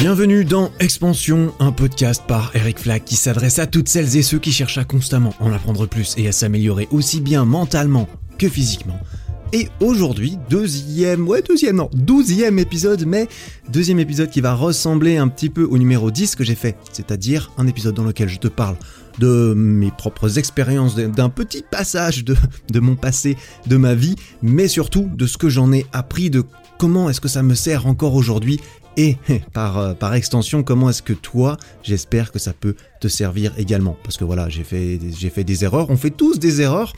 Bienvenue dans Expansion, un podcast par Eric Flack qui s'adresse à toutes celles et ceux qui cherchent à constamment en apprendre plus et à s'améliorer aussi bien mentalement que physiquement. Et aujourd'hui, deuxième, ouais deuxième, non, douzième épisode, mais deuxième épisode qui va ressembler un petit peu au numéro 10 que j'ai fait, c'est-à-dire un épisode dans lequel je te parle de mes propres expériences, d'un petit passage de, de mon passé, de ma vie, mais surtout de ce que j'en ai appris, de comment est-ce que ça me sert encore aujourd'hui et par, euh, par extension, comment est-ce que toi, j'espère que ça peut te servir également? Parce que voilà, j'ai fait, j'ai fait des erreurs, on fait tous des erreurs.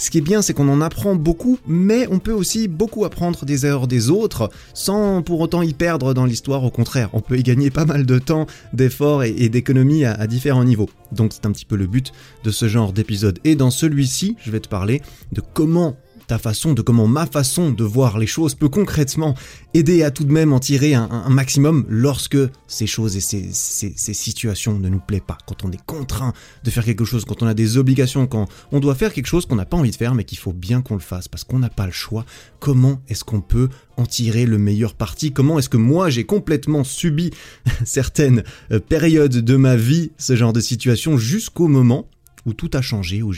Ce qui est bien, c'est qu'on en apprend beaucoup, mais on peut aussi beaucoup apprendre des erreurs des autres sans pour autant y perdre dans l'histoire. Au contraire, on peut y gagner pas mal de temps, d'efforts et, d'économies à différents niveaux. Donc c'est un petit peu le but de ce genre d'épisode. Et dans celui-ci, je vais te parler de comment façon, de comment ma façon de voir les choses peut concrètement aider à tout de même en tirer un, maximum lorsque ces choses et ces, ces, situations ne nous plaisent pas, quand on est contraint de faire quelque chose, quand on a des obligations, quand on doit faire quelque chose qu'on n'a pas envie de faire mais qu'il faut bien qu'on le fasse parce qu'on n'a pas le choix, comment est-ce qu'on peut en tirer le meilleur parti? Comment est-ce que moi j'ai complètement subi certaines euh, périodes de ma vie, ce genre de situation, jusqu'au moment où tout a changé, où, où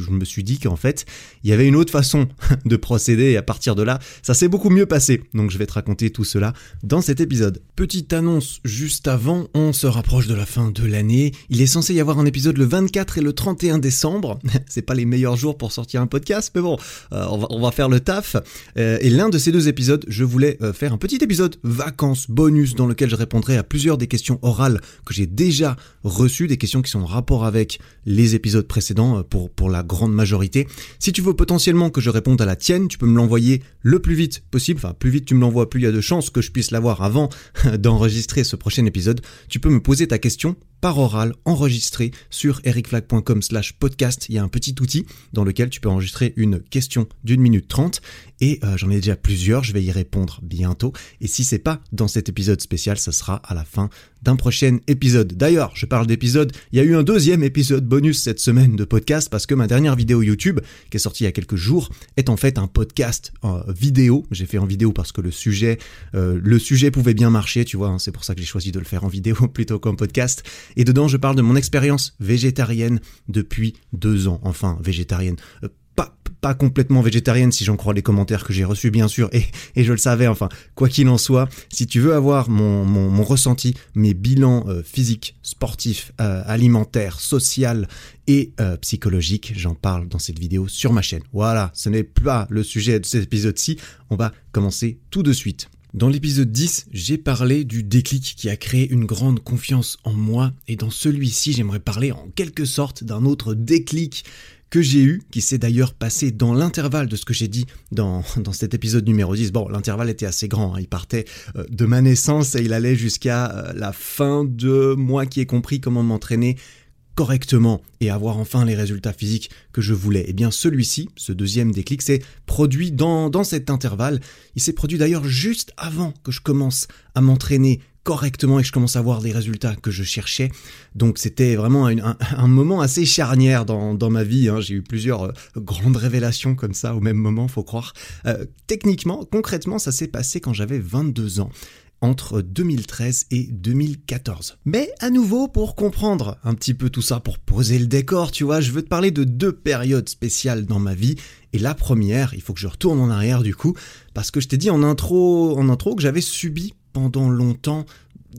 je me suis dit qu'en fait, il y avait une autre façon de procéder et à partir de là, ça s'est beaucoup mieux passé. Donc je vais te raconter tout cela dans cet épisode. Petite annonce juste avant, on se rapproche de la fin de l'année. Il est censé y avoir un épisode le 24 et le 31 décembre. C'est pas les meilleurs jours pour sortir un podcast, mais bon, euh, on, va, faire le taf. Euh, et l'un de ces deux épisodes, je voulais euh, faire un petit épisode vacances bonus dans lequel je répondrai à plusieurs des questions orales que j'ai déjà reçues, des questions qui sont en rapport avec les épisodes précédent euh, pour, pour la grande majorité. Si tu veux potentiellement que je réponde à la tienne, tu peux me l'envoyer le plus vite possible. Enfin, plus vite tu me l'envoies, plus il y a de chances que je puisse l'avoir avant d'enregistrer ce prochain épisode. Tu peux me poser ta question par oral enregistré sur ericflag.com slash podcast. Il y a un petit outil dans lequel tu peux enregistrer une question d'une minute trente et euh, j'en ai déjà plusieurs, je vais y répondre bientôt. Et si c'est pas dans cet épisode spécial, ce sera à la fin d'un prochain épisode. D'ailleurs, je parle d'épisode, il y a eu un deuxième épisode bonus cette semaine de podcast parce que ma dernière vidéo YouTube, qui est sortie il y a quelques jours, est en fait un podcast vidéo. J'ai fait en vidéo parce que le sujet, euh, le sujet pouvait bien marcher, tu vois. Hein. c'est pour ça que j'ai choisi de le faire en vidéo plutôt qu'en podcast. Et dedans, je parle de mon expérience végétarienne depuis deux ans. Enfin, végétarienne. Euh, pas, pas complètement végétarienne si j'en crois les commentaires que j'ai reçus bien sûr et, et je le savais enfin quoi qu'il en soit si tu veux avoir mon, mon, mon ressenti mes bilans euh, physiques sportifs euh, alimentaires social et euh, psychologiques j'en parle dans cette vidéo sur ma chaîne voilà ce n'est pas le sujet de cet épisode-ci on va commencer tout de suite dans l'épisode 10, j'ai parlé du déclic qui a créé une grande confiance en moi et dans celui-ci, j'aimerais parler en quelque sorte d'un autre déclic que j'ai eu, qui s'est d'ailleurs passé dans l'intervalle de ce que j'ai dit dans, dans cet épisode numéro 10. Bon, l'intervalle était assez grand, hein. il partait euh, de ma naissance et il allait jusqu'à euh, la fin de moi qui ai compris comment m'entraîner correctement et avoir enfin les résultats physiques que je voulais. Et eh bien celui-ci, ce deuxième déclic, s'est produit dans, dans cet intervalle. Il s'est produit d'ailleurs juste avant que je commence à m'entraîner correctement et je commence à voir les résultats que je cherchais. Donc c'était vraiment un, moment assez charnière dans, dans ma vie. Hein. J'ai eu plusieurs euh, grandes révélations comme ça au même moment, faut croire. Euh, techniquement, concrètement, ça s'est passé quand j'avais 22 ans entre 2013 et 2014. Mais à nouveau, pour comprendre un petit peu tout ça, pour poser le décor, tu vois, je veux te parler de deux périodes spéciales dans ma vie. Et la première, il faut que je retourne en arrière du coup, parce que je t'ai dit en intro, en intro que j'avais subi pendant longtemps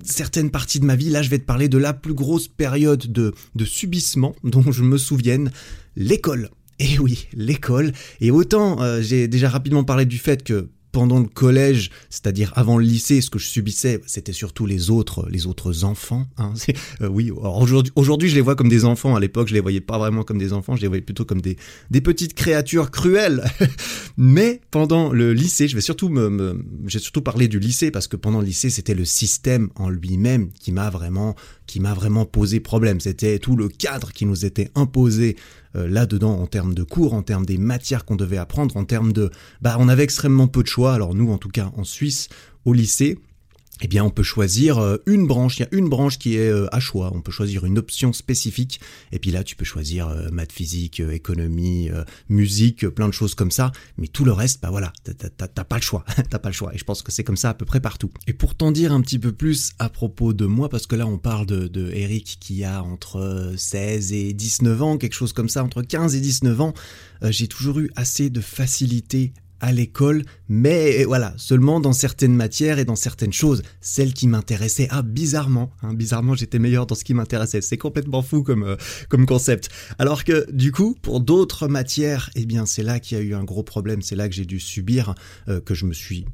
certaines parties de ma vie. Là, je vais te parler de la plus grosse période de, de subissement dont je me souvienne, l'école. Et oui, l'école. Et autant euh, j'ai déjà rapidement parlé du fait que pendant le collège, c'est-à-dire avant le lycée, ce que je subissais, c'était surtout les autres, les autres enfants. Hein. Euh, oui, aujourd'hui, je les vois comme des enfants. À l'époque, je les voyais pas vraiment comme des enfants, je les voyais plutôt comme des, des petites créatures cruelles. Mais pendant le lycée, je vais surtout me, me j'ai surtout parlé du lycée parce que pendant le lycée, c'était le système en lui-même qui m'a vraiment, qui m'a vraiment posé problème. C'était tout le cadre qui nous était imposé euh, là-dedans en termes de cours, en termes des matières qu'on devait apprendre, en termes de... Bah, on avait extrêmement peu de choix. Alors nous, en tout cas, en Suisse, au lycée, eh bien on peut choisir euh, une branche, il y a une branche qui est euh, à choix, on peut choisir une option spécifique, et puis là tu peux choisir euh, maths physique, économie, musique, plein de choses comme ça, mais tout le reste, bah voilà, t'as pas le choix, t'as pas le choix, et je pense que c'est comme ça à peu près partout. Et pour t'en dire un petit peu plus à propos de moi, parce que là on parle de, de qui a entre 16 et 19 ans, quelque chose comme ça, entre 15 et 19 ans, j'ai toujours eu assez de facilité à l'école, mais voilà, seulement dans certaines matières et dans certaines choses, celles qui m'intéressaient. Ah, bizarrement, hein, bizarrement, j'étais meilleur dans ce qui m'intéressait. C'est complètement fou comme euh, comme concept. Alors que du coup, pour d'autres matières, eh bien, c'est là qu'il y a eu un gros problème. C'est là que j'ai dû subir, euh, que je me suis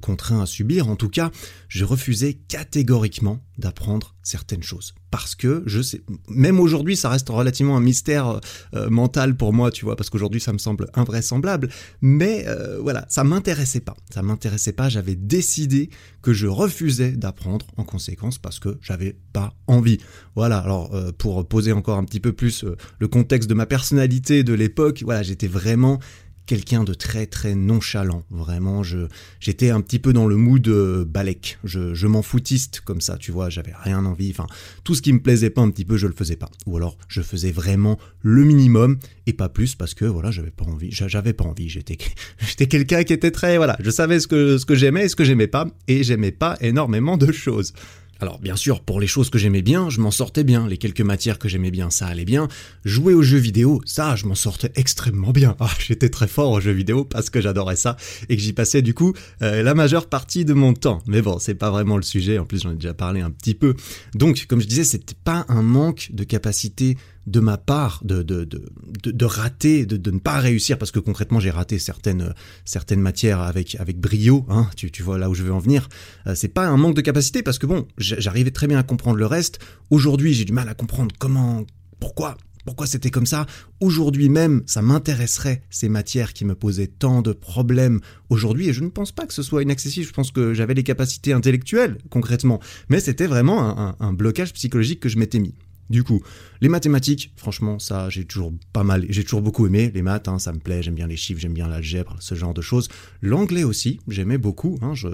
contraint à subir, en tout cas, je refusais catégoriquement d'apprendre certaines choses. Parce que je sais, même aujourd'hui, ça reste relativement un mystère euh, mental pour moi, tu vois, parce qu'aujourd'hui, ça me semble invraisemblable. Mais euh, voilà, ça m'intéressait pas. Ça m'intéressait pas. J'avais décidé que je refusais d'apprendre en conséquence parce que j'avais pas envie. Voilà. Alors, euh, pour poser encore un petit peu plus le contexte de ma personnalité de l'époque, voilà, j'étais vraiment quelqu'un de très très nonchalant. Vraiment, je j'étais un petit peu dans le mood euh, balek. Je, je m'en foutiste comme ça, tu vois. J'avais rien envie. Enfin, tout ce qui me plaisait pas un petit peu, je le faisais pas. Ou alors, je faisais vraiment le minimum et pas plus parce que voilà, j'avais pas envie. J'avais pas envie. J'étais j'étais quelqu'un qui était très voilà. Je savais ce que ce que j'aimais et ce que j'aimais pas et j'aimais pas énormément de choses. Alors bien sûr, pour les choses que j'aimais bien, je m'en sortais bien. Les quelques matières que j'aimais bien, ça allait bien. Jouer aux jeux vidéo, ça, je m'en sortais extrêmement bien. Ah, j'étais très fort aux jeux vidéo parce que j'adorais ça et que j'y passais du coup euh, la majeure partie de mon temps. Mais bon, c'est pas vraiment le sujet. En plus, j'en ai déjà parlé un petit peu. Donc, comme je disais, c'était pas un manque de capacité de ma part de, de, de, de, rater, de, ne pas réussir, parce que concrètement j'ai raté certaines, certaines matières avec, avec brio, hein, tu, tu vois là où je veux en venir. Euh, c'est pas un manque de capacité, parce que bon, j'arrivais très bien à comprendre le reste. Aujourd'hui j'ai du mal à comprendre comment, pourquoi, pourquoi c'était comme ça. Aujourd'hui même, ça m'intéresserait ces matières qui me posaient tant de problèmes aujourd'hui, et je ne pense pas que ce soit inaccessible, je pense que j'avais les capacités intellectuelles concrètement, mais c'était vraiment un blocage psychologique que je m'étais mis. Du coup, les mathématiques, franchement, ça, j'ai toujours pas mal, j'ai toujours beaucoup aimé les maths, hein, ça me plaît, j'aime bien les chiffres, j'aime bien l'algèbre, ce genre de choses. L'anglais aussi, j'aimais beaucoup. Hein, je,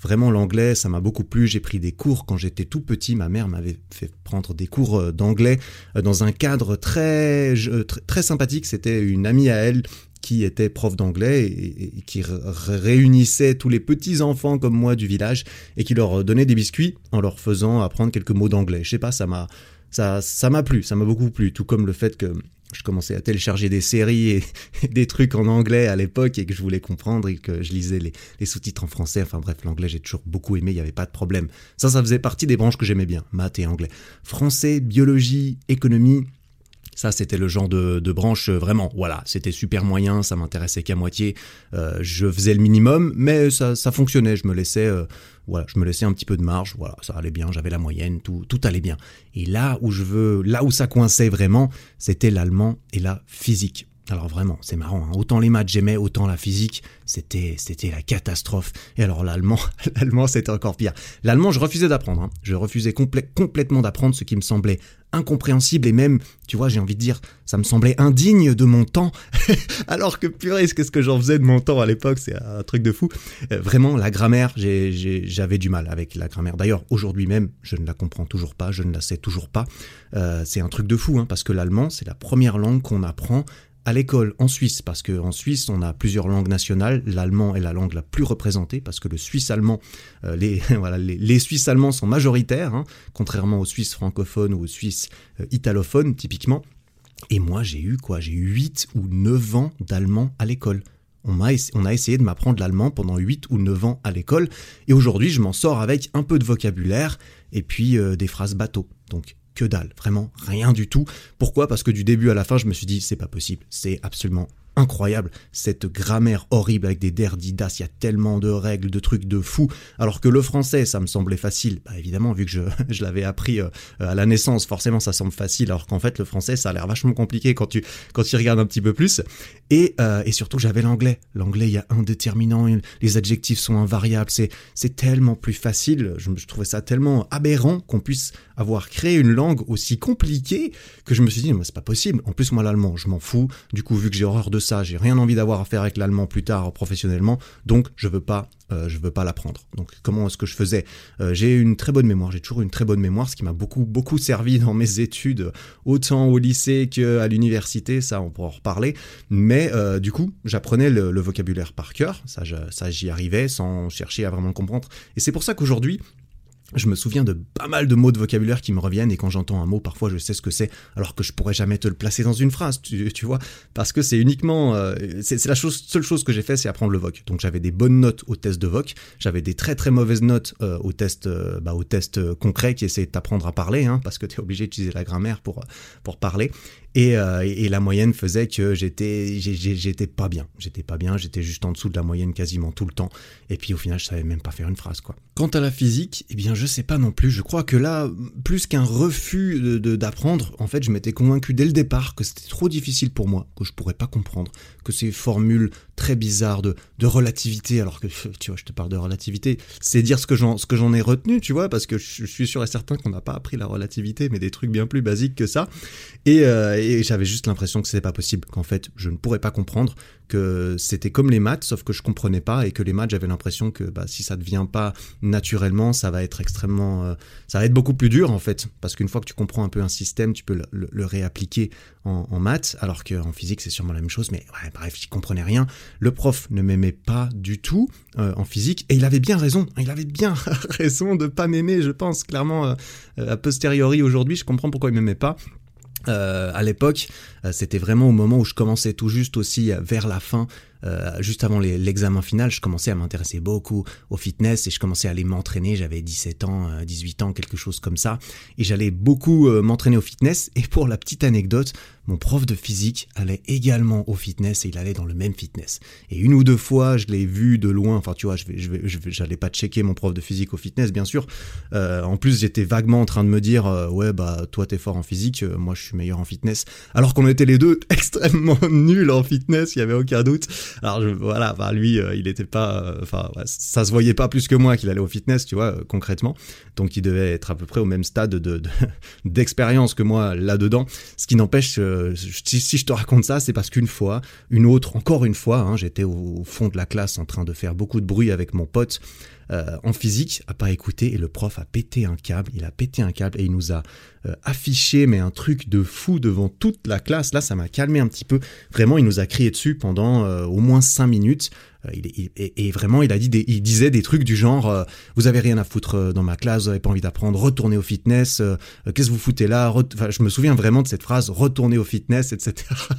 vraiment, l'anglais, ça m'a beaucoup plu. J'ai pris des cours quand j'étais tout petit. Ma mère m'avait fait prendre des cours euh, d'anglais euh, dans un cadre très, très, sympathique. C'était une amie à elle qui était prof d'anglais et, qui réunissait tous les petits enfants comme moi du village et qui leur donnait des biscuits en leur faisant apprendre quelques mots d'anglais. Je sais pas, ça m'a ça m'a plu, ça m'a beaucoup plu, tout comme le fait que je commençais à télécharger des séries et des trucs en anglais à l'époque et que je voulais comprendre et que je lisais les, les sous-titres en français. Enfin bref, l'anglais j'ai toujours beaucoup aimé, il n'y avait pas de problème. Ça, ça faisait partie des branches que j'aimais bien, maths et anglais. Français, biologie, économie, ça, c'était le genre de, de, branche euh, vraiment. Voilà, c'était super moyen, ça m'intéressait qu'à moitié. Euh, je faisais le minimum, mais ça, ça fonctionnait. Je me laissais, euh, voilà, je me laissais un petit peu de marge. Voilà, ça allait bien. J'avais la moyenne, tout, tout allait bien. Et là où je veux, là où ça coinçait vraiment, c'était l'allemand et la physique. Alors vraiment, c'est marrant. Hein. Autant les maths j'aimais, autant la physique, c'était c'était la catastrophe. Et alors l'allemand, l'allemand c'était encore pire. L'allemand, je refusais d'apprendre. Hein. Je refusais complètement d'apprendre ce qui me semblait incompréhensible et même, tu vois, j'ai envie de dire, ça me semblait indigne de mon temps. alors que purée, qu'est-ce que j'en faisais de mon temps à l'époque, c'est un truc de fou. Euh, vraiment, la grammaire, j'avais du mal avec la grammaire. D'ailleurs, aujourd'hui même, je ne la comprends toujours pas, je ne la sais toujours pas. Euh, c'est un truc de fou, hein, parce que l'allemand, c'est la première langue qu'on apprend à l'école en Suisse, parce qu'en Suisse, on a plusieurs langues nationales. L'allemand est la langue la plus représentée, parce que le suisse-allemand, euh, les, voilà, les, Suisses-allemands sont majoritaires, hein, contrairement aux Suisses francophones ou aux Suisses euh, italophones, typiquement. Et moi, j'ai eu quoi? J'ai eu 8 ou 9 ans d'allemand à l'école. On a, on a essayé de m'apprendre l'allemand pendant 8 ou 9 ans à l'école, et aujourd'hui, je m'en sors avec un peu de vocabulaire et puis euh, des phrases bateaux. Donc, que dalle, vraiment rien du tout. Pourquoi? Parce que du début à la fin, je me suis dit, c'est pas possible, c'est absolument incroyable, cette grammaire horrible avec des derdidas, il y a tellement de règles, de trucs de fou, alors que le français, ça me semblait facile. Bah évidemment, vu que je, je l'avais appris euh, à la naissance, forcément ça semble facile, alors qu'en fait le français, ça a l'air vachement compliqué quand tu, quand tu regardes un petit peu plus. Et, euh, et surtout, j'avais l'anglais. L'anglais, il y a un déterminant, les adjectifs sont invariables, c'est, tellement plus facile, je, je trouvais ça tellement aberrant qu'on puisse avoir créé une langue aussi compliquée que je me suis dit, mais c'est pas possible. En plus, moi, l'allemand, je m'en fous. Du coup, vu que j'ai horreur de ça, j'ai rien envie d'avoir à faire avec l'allemand plus tard professionnellement, donc je veux pas euh, je veux pas l'apprendre. Donc comment est-ce que je faisais? Euh, J'ai une très bonne mémoire, j'ai toujours une très bonne mémoire, ce qui m'a beaucoup beaucoup servi dans mes études, autant au lycée qu'à l'université, ça on pourra en reparler. Mais euh, du coup, j'apprenais le, vocabulaire par cœur, ça, j'y arrivais sans chercher à vraiment le comprendre. Et c'est pour ça qu'aujourd'hui, je me souviens de pas mal de mots de vocabulaire qui me reviennent et quand j'entends un mot, parfois je sais ce que c'est, alors que je pourrais jamais te le placer dans une phrase, tu, vois, parce que c'est uniquement, euh, c'est la seule chose que j'ai fait, c'est apprendre le voc. Donc j'avais des bonnes notes au test de voc, j'avais des très très mauvaises notes euh, au test, euh, bah, concret qui essaie de t'apprendre à parler, hein, parce que tu es obligé d'utiliser la grammaire pour pour parler. Euh, et, la moyenne faisait que j'étais j'étais pas bien. J'étais pas bien, j'étais juste en dessous de la moyenne quasiment tout le temps. Et puis au final, je savais même pas faire une phrase, quoi. Quant à la physique, eh bien, je sais pas non plus. Je crois que là, plus qu'un refus de d'apprendre, en fait, je m'étais convaincu dès le départ que c'était trop difficile pour moi, que je pourrais pas comprendre, que ces formules très bizarres de, de relativité, alors que tu vois, je te parle de relativité, c'est dire ce que j'en ce que j'en ai retenu, tu vois, parce que je suis sûr et certain qu'on n'a pas appris la relativité, mais des trucs bien plus basiques que ça. Et, euh, et j'avais juste l'impression que c'était pas possible, qu'en fait je ne pourrais pas comprendre, que c'était comme les maths, sauf que je comprenais pas et que les maths j'avais l'impression que bah, si ça ne vient pas naturellement, ça va être extrêmement, euh, ça va être beaucoup plus dur en fait, parce qu'une fois que tu comprends un peu un système, tu peux le, réappliquer en, maths, alors qu'en physique c'est sûrement la même chose, mais ouais, bref, j'y comprenais rien. Le prof ne m'aimait pas du tout euh, en physique et il avait bien raison, il avait bien raison de pas m'aimer, je pense clairement euh, a posteriori aujourd'hui, je comprends pourquoi il m'aimait pas. Euh, à l'époque, euh, c'était vraiment au moment où je commençais tout juste aussi euh, vers la fin euh, juste avant l'examen final, je commençais à m'intéresser beaucoup au fitness et je commençais à aller m'entraîner. J'avais 17 ans, 18 euh, ans, quelque chose comme ça. Et j'allais beaucoup m'entraîner au fitness. Et pour la petite anecdote, mon prof de physique allait également au fitness et il allait dans le même fitness. Et une ou deux fois, je l'ai vu de loin. Enfin, tu vois, je vais, je pas checker mon prof de physique au fitness, bien sûr. en plus, j'étais vaguement en train de me dire, ouais, bah, toi, t'es fort en physique, moi, je suis meilleur en fitness. Alors qu'on était les deux extrêmement nuls en fitness, il y avait aucun doute. Alors je, voilà, bah lui, euh, il était pas, euh, enfin, ça se voyait pas plus que moi qu'il allait au fitness, tu vois, euh, concrètement. Donc il devait être à peu près au même stade de d'expérience que moi là-dedans. Ce qui n'empêche, si, je te raconte ça, c'est parce qu'une fois, une autre, encore une fois, hein, j'étais au, fond de la classe en train de faire beaucoup de bruit avec mon pote. en physique, a pas écouté et le prof a pété un câble. Il a pété un câble et il nous a affiché mais un truc de fou devant toute la classe. Là, ça m'a calmé un petit peu. Vraiment, il nous a crié dessus pendant au moins cinq minutes. Euh, et, vraiment, il a dit, il disait des trucs du genre euh, vous avez rien à foutre euh, dans ma classe, vous avez pas envie d'apprendre, retournez au fitness, qu'est-ce que vous foutez là? Enfin, Je me souviens vraiment de cette phrase retournez au fitness, etc.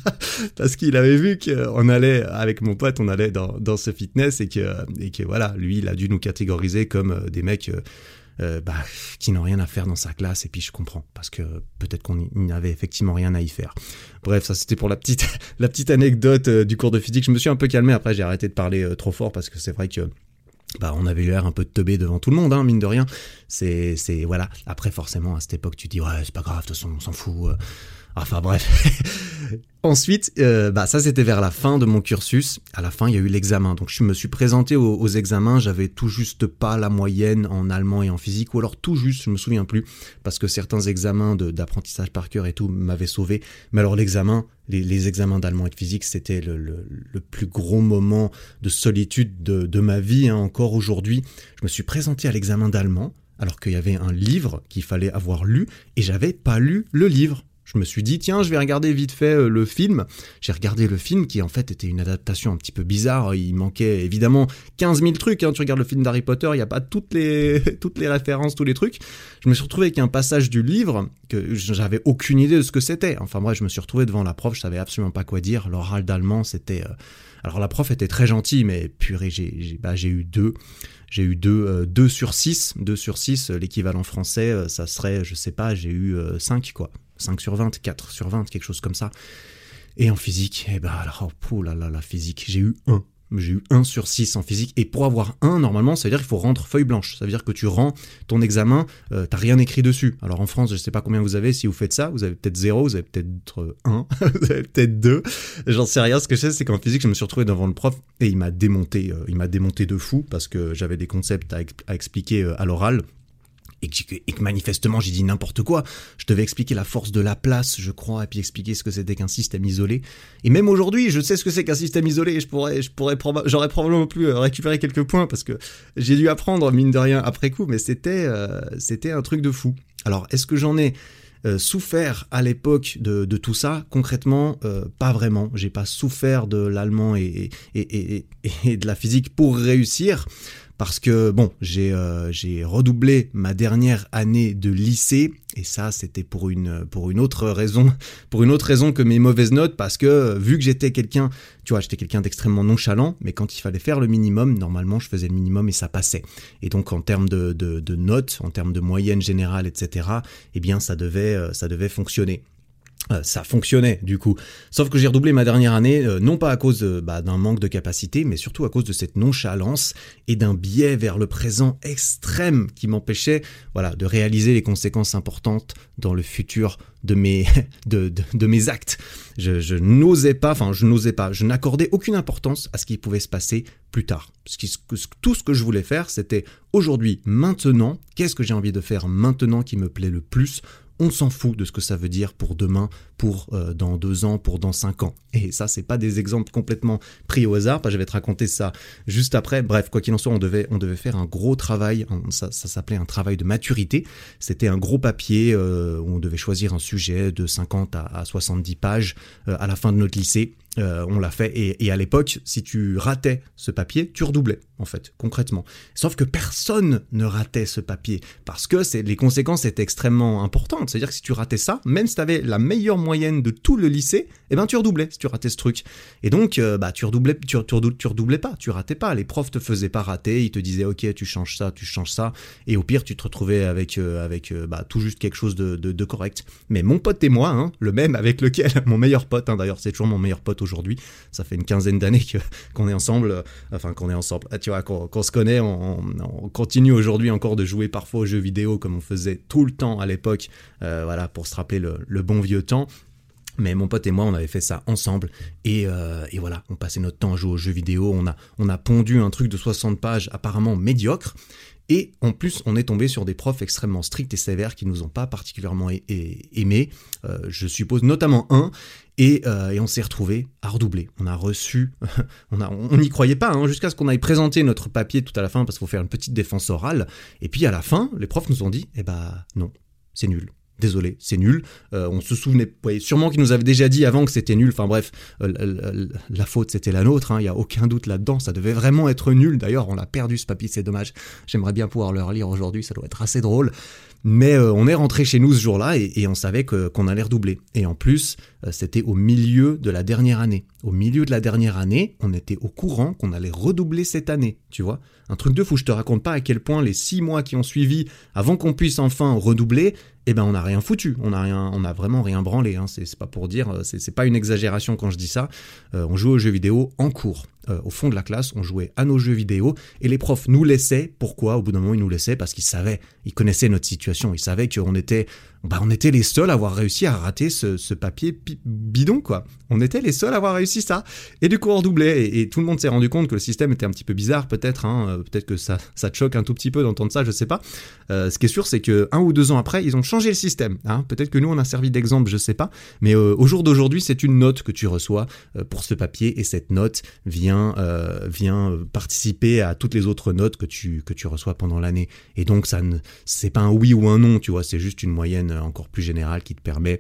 Parce qu'il avait vu qu'on allait avec mon pote, on allait dans, dans ce fitness et que et que voilà, lui, il a dû nous catégoriser comme des mecs euh, bah, qui n'ont rien à faire dans sa classe, et puis je comprends, parce que peut-être qu'on n'avait effectivement rien à y faire. Bref, ça c'était pour la petite, la petite anecdote euh, du cours de physique. Je me suis un peu calmé, après j'ai arrêté de parler euh, trop fort, parce que c'est vrai que bah, on avait l'air un peu de teubé devant tout le monde, hein, mine de rien. C'est, c'est, voilà. Après, forcément, à cette époque, tu dis, ouais, c'est pas grave, de toute façon, on s'en fout. Enfin bref. Ensuite, euh, bah ça c'était vers la fin de mon cursus. À la fin, il y a eu l'examen. Donc je me suis présenté aux, examens. J'avais tout juste pas la moyenne en allemand et en physique, ou alors tout juste, je me souviens plus, parce que certains examens d'apprentissage par cœur et tout m'avaient sauvé. Mais alors l'examen, les, examens d'allemand et de physique, c'était le, plus gros moment de solitude de, de ma vie. Hein, encore aujourd'hui, je me suis présenté à l'examen d'allemand alors qu'il y avait un livre qu'il fallait avoir lu et j'avais pas lu le livre. Je me suis dit, tiens, je vais regarder vite fait euh, le film. J'ai regardé le film qui en fait était une adaptation un petit peu bizarre. Il manquait évidemment 15 000 trucs. Hein. Tu regardes le film d'Harry Potter, il n'y a pas toutes les, toutes les références, tous les trucs. Je me suis retrouvé avec un passage du livre que j'avais aucune idée de ce que c'était. Enfin moi, je me suis retrouvé devant la prof, je savais absolument pas quoi dire. L'oral d'allemand, c'était... Euh, alors la prof était très gentille, mais purée, j'ai bah, eu deux. J'ai eu deux, 2 euh, sur 6. 2 sur 6, l'équivalent français, ça serait, je sais pas, j'ai eu 5 quoi. 5 sur 20, 4 sur 20, quelque chose comme ça. Et en physique, eh ben alors, oh là là, la physique, j'ai eu 1. J'ai eu 1 sur 6 en physique. Et pour avoir 1, normalement, ça veut dire qu'il faut rendre feuille blanche. Ça veut dire que tu rends ton examen, euh, t'as rien écrit dessus. Alors en France, je sais pas combien vous avez. Si vous faites ça, vous avez peut-être 0, vous avez peut-être 1, vous avez peut-être 2. J'en sais rien. Ce que je sais, c'est qu'en physique, je me suis retrouvé devant le prof et il m'a démonté. Euh, il m'a démonté de fou parce que j'avais des concepts à, expliquer euh, à l'oral et que, manifestement j'ai dit n'importe quoi. Je devais expliquer la force de la place, je crois, et puis expliquer ce que c'était qu'un système isolé. Et même aujourd'hui, je sais ce que c'est qu'un système isolé je pourrais, je pourrais, j'aurais probablement pu euh, récupérer quelques points parce que j'ai dû apprendre mine de rien après coup, mais c'était, euh, c'était un truc de fou. Alors, est-ce que j'en ai euh, souffert à l'époque de, tout ça? Concrètement, pas vraiment. J'ai pas souffert de l'allemand et, et, et, de la physique pour réussir parce que bon, j'ai euh, j'ai redoublé ma dernière année de lycée et ça c'était pour une autre raison, pour une autre raison que mes mauvaises notes parce que vu que j'étais quelqu'un, tu vois, j'étais quelqu'un d'extrêmement nonchalant, mais quand il fallait faire le minimum, normalement je faisais le minimum et ça passait. Et donc en termes de, notes, en termes de moyenne générale, etc. Eh bien ça devait euh, ça devait fonctionner. Euh, ça fonctionnait du coup. Sauf que j'ai redoublé ma dernière année, euh, non pas à cause bah, d'un manque de capacité, mais surtout à cause de cette nonchalance et d'un biais vers le présent extrême qui m'empêchait voilà, de réaliser les conséquences importantes dans le futur de mes, de, de, mes actes. Je, n'osais pas, enfin je n'osais pas, je n'accordais aucune importance à ce qui pouvait se passer plus tard. Tout ce que je voulais faire, c'était aujourd'hui, maintenant, qu'est-ce que j'ai envie de faire maintenant qui me plaît le plus on s'en fout de ce que ça veut dire pour demain, pour euh, dans deux ans, pour dans cinq ans. Et ça, c'est pas des exemples complètement pris au hasard. je vais te raconter ça juste après. Bref, quoi qu'il en soit, on devait, on devait faire un gros travail. Ça, s'appelait un travail de maturité. C'était un gros papier euh, où on devait choisir un sujet de 50 à, 70 pages euh, à la fin de notre lycée. Euh, on l'a fait et, à l'époque, si tu ratais ce papier, tu redoublais en fait, concrètement. Sauf que personne ne ratait ce papier parce que les conséquences étaient extrêmement importantes. C'est-à-dire que si tu ratais ça, même si tu avais la meilleure moyenne de tout le lycée, eh ben tu redoublais si tu ratais ce truc. Et donc, euh, bah tu redoublais, tu, redoublais pas, tu ratais pas. Les profs te faisaient pas rater, ils te disaient ok, tu changes ça, tu changes ça, et au pire tu te retrouvais avec euh, avec bah, tout juste quelque chose de, correct. Mais mon pote et moi, hein, le même avec lequel mon meilleur pote, hein, d'ailleurs c'est toujours mon meilleur pote aujourd'hui. Ça fait une quinzaine d'années qu'on est ensemble, euh, enfin qu'on est ensemble. Ah, tu vois, qu'on se connaît, on, continue aujourd'hui encore de jouer parfois aux jeux vidéo comme on faisait tout le temps à l'époque, euh, voilà, pour se rappeler le, bon vieux temps. Mais mon pote et moi, on avait fait ça ensemble. Euh, et, voilà, on passait notre temps à jouer aux jeux vidéo. On a, on a pondu un truc de 60 pages apparemment médiocre. Et en plus, on est tombé sur des profs extrêmement stricts et sévères qui nous ont pas particulièrement aimés. Euh, je suppose notamment un. Euh, et, on s'est retrouvé à redoubler. On a reçu, on n'y croyait pas, hein, jusqu'à ce qu'on aille présenter notre papier tout à la fin parce qu'il faut faire une petite défense orale. Et puis à la fin, les profs nous ont dit, eh ben non, c'est nul. Désolé, c'est nul. Euh, on se souvenait, sûrement qu'ils nous avaient déjà dit avant que c'était nul. Enfin bref, euh, la faute c'était la nôtre. Hein. Il n'y a aucun doute là-dedans. Ça devait vraiment être nul. D'ailleurs, on a perdu ce papier, c'est dommage. J'aimerais bien pouvoir le relire aujourd'hui. Ça doit être assez drôle. Mais euh, on est rentré chez nous ce jour-là et, on savait qu'on allait redoubler. Et en plus, c'était au milieu de la dernière année. Au milieu de la dernière année, on était au courant qu'on allait redoubler cette année. Tu vois, un truc de fou. Je te raconte pas à quel point les six mois qui ont suivi, avant qu'on puisse enfin redoubler, eh ben on n'a rien foutu, on n'a rien, on a vraiment rien branlé. Hein. C'est pas pour dire, c'est pas une exagération quand je dis ça. Euh, on joue aux jeux vidéo en cours. Euh, au fond de la classe, on jouait à nos jeux vidéo et les profs nous laissaient. Pourquoi? Au bout d'un moment, ils nous laissaient parce qu'ils savaient, ils connaissaient notre situation, ils savaient qu'on était, bah, on était les seuls à avoir réussi à rater ce, papier bidon, quoi. On était les seuls à avoir réussi ça. Et du coup, on redoublait et, tout le monde s'est rendu compte que le système était un petit peu bizarre, peut-être. Hein. Euh, peut-être que ça, ça te choque un tout petit peu d'entendre ça, je sais pas. Euh, ce qui est sûr, c'est que un ou deux ans après, ils ont changé le système. Hein. Peut-être que nous, on a servi d'exemple, je sais pas. Mais au jour d'aujourd'hui, c'est une note que tu reçois pour ce papier et cette note vient euh, vient participer à toutes les autres notes que tu, reçois pendant l'année. Et donc, ça ne, c'est pas un oui ou un non, tu vois, c'est juste une moyenne encore plus générale qui te permet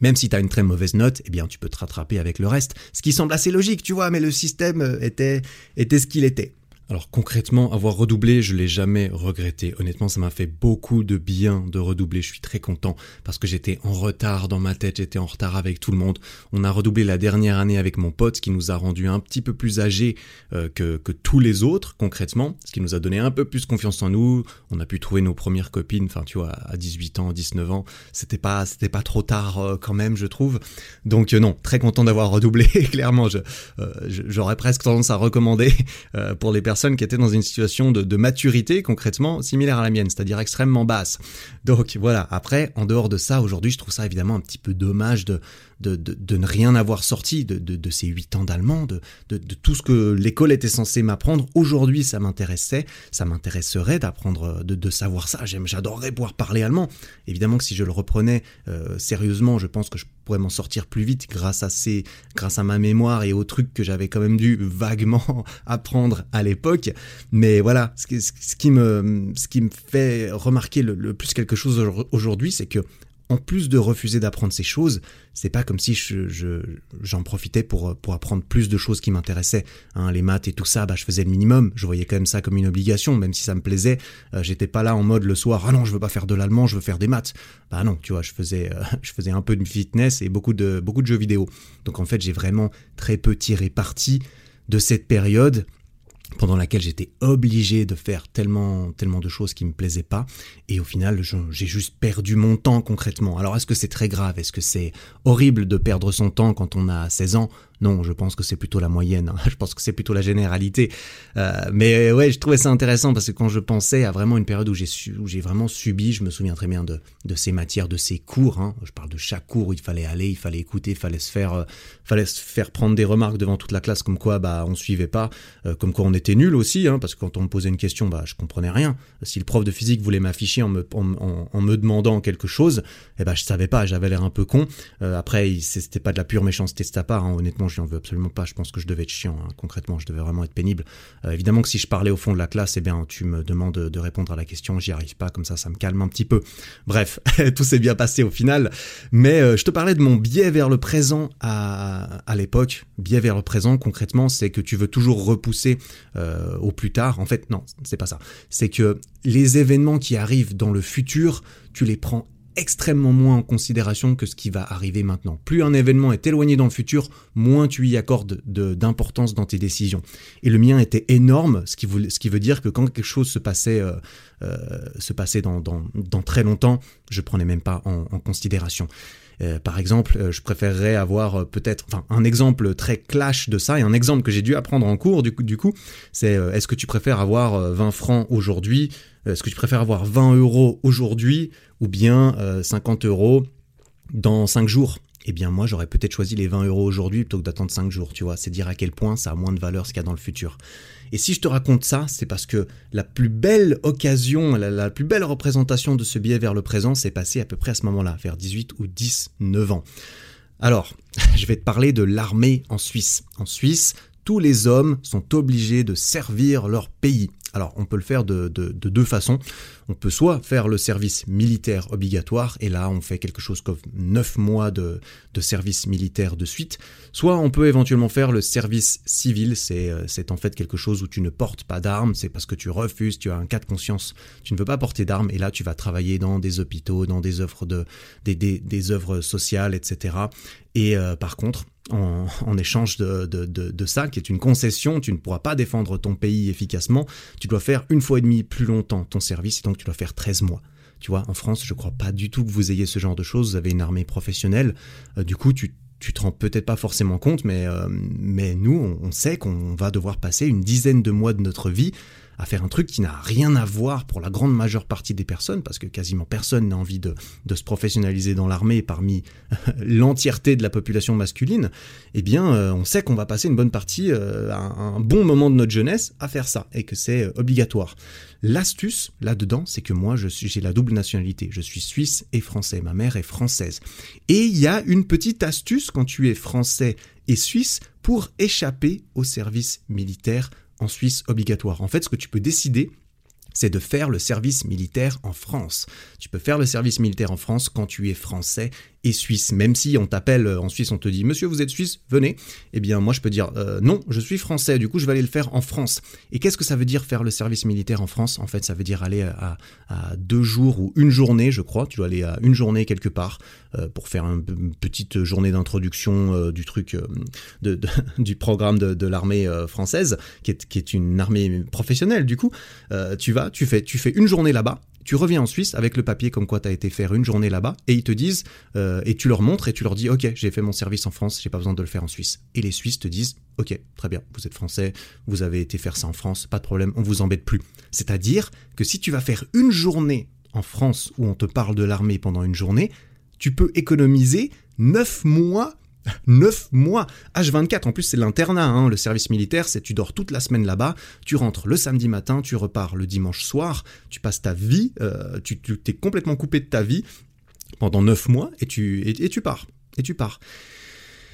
même si tu as une très mauvaise note, eh bien tu peux te rattraper avec le reste, ce qui semble assez logique, tu vois, mais le système était était ce qu'il était. Alors concrètement, avoir redoublé, je l'ai jamais regretté. Honnêtement, ça m'a fait beaucoup de bien de redoubler. Je suis très content parce que j'étais en retard dans ma tête, j'étais en retard avec tout le monde. On a redoublé la dernière année avec mon pote, ce qui nous a rendu un petit peu plus âgés euh, que, que tous les autres, concrètement, ce qui nous a donné un peu plus confiance en nous. On a pu trouver nos premières copines, enfin tu vois, à 18 ans, 19 ans. C'était pas, c'était pas trop tard euh, quand même, je trouve. Donc euh, non, très content d'avoir redoublé. Clairement, j'aurais presque tendance à recommander pour les personnes qui étaient dans une situation de, maturité concrètement similaire à la mienne, c'est-à-dire extrêmement basse. Donc voilà, après, en dehors de ça, aujourd'hui, je trouve ça évidemment un petit peu dommage de, de, ne rien avoir sorti de, de ces huit ans d'allemand, de, tout ce que l'école était censée m'apprendre. Aujourd'hui, ça m'intéressait, ça m'intéresserait d'apprendre, de, savoir ça. J'adorerais pouvoir parler allemand. Évidemment que si je le reprenais euh, sérieusement, je pense que je pourrais m'en sortir plus vite grâce à ces, grâce à ma mémoire et aux trucs que j'avais quand même dû vaguement apprendre à l'époque. Mais voilà, ce ce qui, me, ce qui me fait remarquer le plus quelque chose aujourd'hui, c'est que en plus de refuser d'apprendre ces choses, c'est pas comme si je, j'en profitais pour, pour apprendre plus de choses qui m'intéressaient. Hein, les maths et tout ça, bah, je faisais le minimum. Je voyais quand même ça comme une obligation, même si ça me plaisait. Euh, j'étais pas là en mode le soir, ah non, je veux pas faire de l'allemand, je veux faire des maths. Bah non, tu vois, je faisais, euh, je faisais un peu de fitness et beaucoup de, beaucoup de jeux vidéo. Donc en fait, j'ai vraiment très peu tiré parti de cette période pendant laquelle j'étais obligé de faire tellement, tellement de choses qui me plaisaient pas. Et au final, j'ai juste perdu mon temps concrètement. Alors, est-ce que c'est très grave? Est-ce que c'est horrible de perdre son temps quand on a 16 ans? Non, je pense que c'est plutôt la moyenne. Hein. Je pense que c'est plutôt la généralité. Euh, mais ouais, je trouvais ça intéressant parce que quand je pensais à vraiment une période où j'ai où j'ai vraiment subi, je me souviens très bien de, de ces matières, de ces cours. Hein. Je parle de chaque cours où il fallait aller, il fallait écouter, il fallait se faire, euh, fallait se faire prendre des remarques devant toute la classe comme quoi bah on suivait pas, euh, comme quoi on était nul aussi, hein, parce que quand on me posait une question, bah je comprenais rien. Si le prof de physique voulait m'afficher en me demandant quelque chose, eh ben je savais pas, j'avais l'air un peu con. après, c'était pas de la pure méchanceté de ta part, hein. Honnêtement je n'en veux absolument pas. Je pense que je devais être chiant, hein. concrètement, je devais vraiment être pénible. Euh, évidemment que si je parlais au fond de la classe, eh bien, tu me demandes de répondre à la question, j'y arrive pas, comme ça, ça me calme un petit peu. Bref, tout s'est bien passé au final. Mais euh, je te parlais de mon biais vers le présent à, à l'époque. Biais vers le présent, concrètement, c'est que tu veux toujours repousser euh, au plus tard. En fait, non, c'est pas ça. C'est que les événements qui arrivent dans le futur, tu les prends extrêmement moins en considération que ce qui va arriver maintenant. Plus un événement est éloigné dans le futur, moins tu y accordes d'importance dans tes décisions. Et le mien était énorme, ce qui, veut dire que quand quelque chose se passait, euh, euh, se passait dans, dans, très longtemps, je prenais même pas en, considération. Euh, par exemple, je préférerais avoir peut-être, enfin, un exemple très clash de ça et un exemple que j'ai dû apprendre en cours. Du coup, du coup, c'est est-ce que tu préfères avoir 20 francs aujourd'hui Est-ce que tu préfères avoir 20 euros aujourd'hui ou bien 50 euh, euros dans 5 jours? Eh bien moi j'aurais peut-être choisi les 20 euros aujourd'hui plutôt que d'attendre 5 jours, tu vois. C'est dire à quel point ça a moins de valeur ce qu'il y a dans le futur. Et si je te raconte ça, c'est parce que la plus belle occasion, la, plus belle représentation de ce biais vers le présent s'est passée à peu près à ce moment-là, vers 18 ou 10, 9 ans. Alors, je vais te parler de l'armée en Suisse. En Suisse, tous les hommes sont obligés de servir leur pays. Alors, on peut le faire de, deux façons. On peut soit faire le service militaire obligatoire, et là, on fait quelque chose comme 9 mois de, service militaire de suite. Soit on peut éventuellement faire le service civil, euh, c'est en fait quelque chose où tu ne portes pas d'armes, c'est parce que tu refuses, tu as un cas de conscience, tu ne veux pas porter d'armes, et là, tu vas travailler dans des hôpitaux, dans des œuvres, sociales, etc. Et euh, par contre, en, échange de, de, ça, qui est une concession, tu ne pourras pas défendre ton pays efficacement, tu dois faire une fois et demie plus longtemps ton service, et donc tu dois faire 13 mois. Tu vois, en France, je crois pas du tout que vous ayez ce genre de choses, vous avez une armée professionnelle, euh, du coup, tu tu te rends peut-être pas forcément compte, mais, euh, mais nous, on sait qu'on va devoir passer une dizaine de mois de notre vie à faire un truc qui n'a rien à voir pour la grande majeure partie des personnes, parce que quasiment personne n'a envie de, se professionnaliser dans l'armée parmi l'entièreté de la population masculine, eh bien, euh, on sait qu'on va passer une bonne partie, euh, un, bon moment de notre jeunesse à faire ça, et que c'est euh, obligatoire. L'astuce là-dedans, c'est que moi, je suis, j'ai la double nationalité. Je suis suisse et français. Ma mère est française. Et il y a une petite astuce quand tu es français et suisse pour échapper au service militaire en Suisse obligatoire. En fait, ce que tu peux décider, c'est de faire le service militaire en France. Tu peux faire le service militaire en France quand tu es français et suisse. Même si on t'appelle en Suisse, on te dit Monsieur, vous êtes suisse, venez. Eh bien, moi, je peux dire euh, Non, je suis français, du coup, je vais aller le faire en France. Et qu'est-ce que ça veut dire faire le service militaire en France? En fait, ça veut dire aller à, deux jours ou une journée, je crois. Tu dois aller à une journée quelque part euh, pour faire une petite journée d'introduction euh, du truc, du programme de, l'armée française, qui est, qui est une armée professionnelle, du coup. tu vas, tu fais, tu fais une journée là-bas tu reviens en Suisse avec le papier comme quoi tu as été faire une journée là-bas et ils te disent, euh, et tu leur montres et tu leur dis, ok, j'ai fait mon service en France, j'ai pas besoin de le faire en Suisse. Et les Suisses te disent, ok, très bien, vous êtes français, vous avez été faire ça en France, pas de problème, on vous embête plus. C'est-à-dire que si tu vas faire une journée en France où on te parle de l'armée pendant une journée, tu peux économiser 9 mois 9 mois H24, en plus c'est l'internat, hein, le service militaire, c'est tu dors toute la semaine là-bas, tu rentres le samedi matin, tu repars le dimanche soir, tu passes ta vie, euh, tu t'es complètement coupé de ta vie pendant 9 mois et tu, et, tu pars. Et tu pars.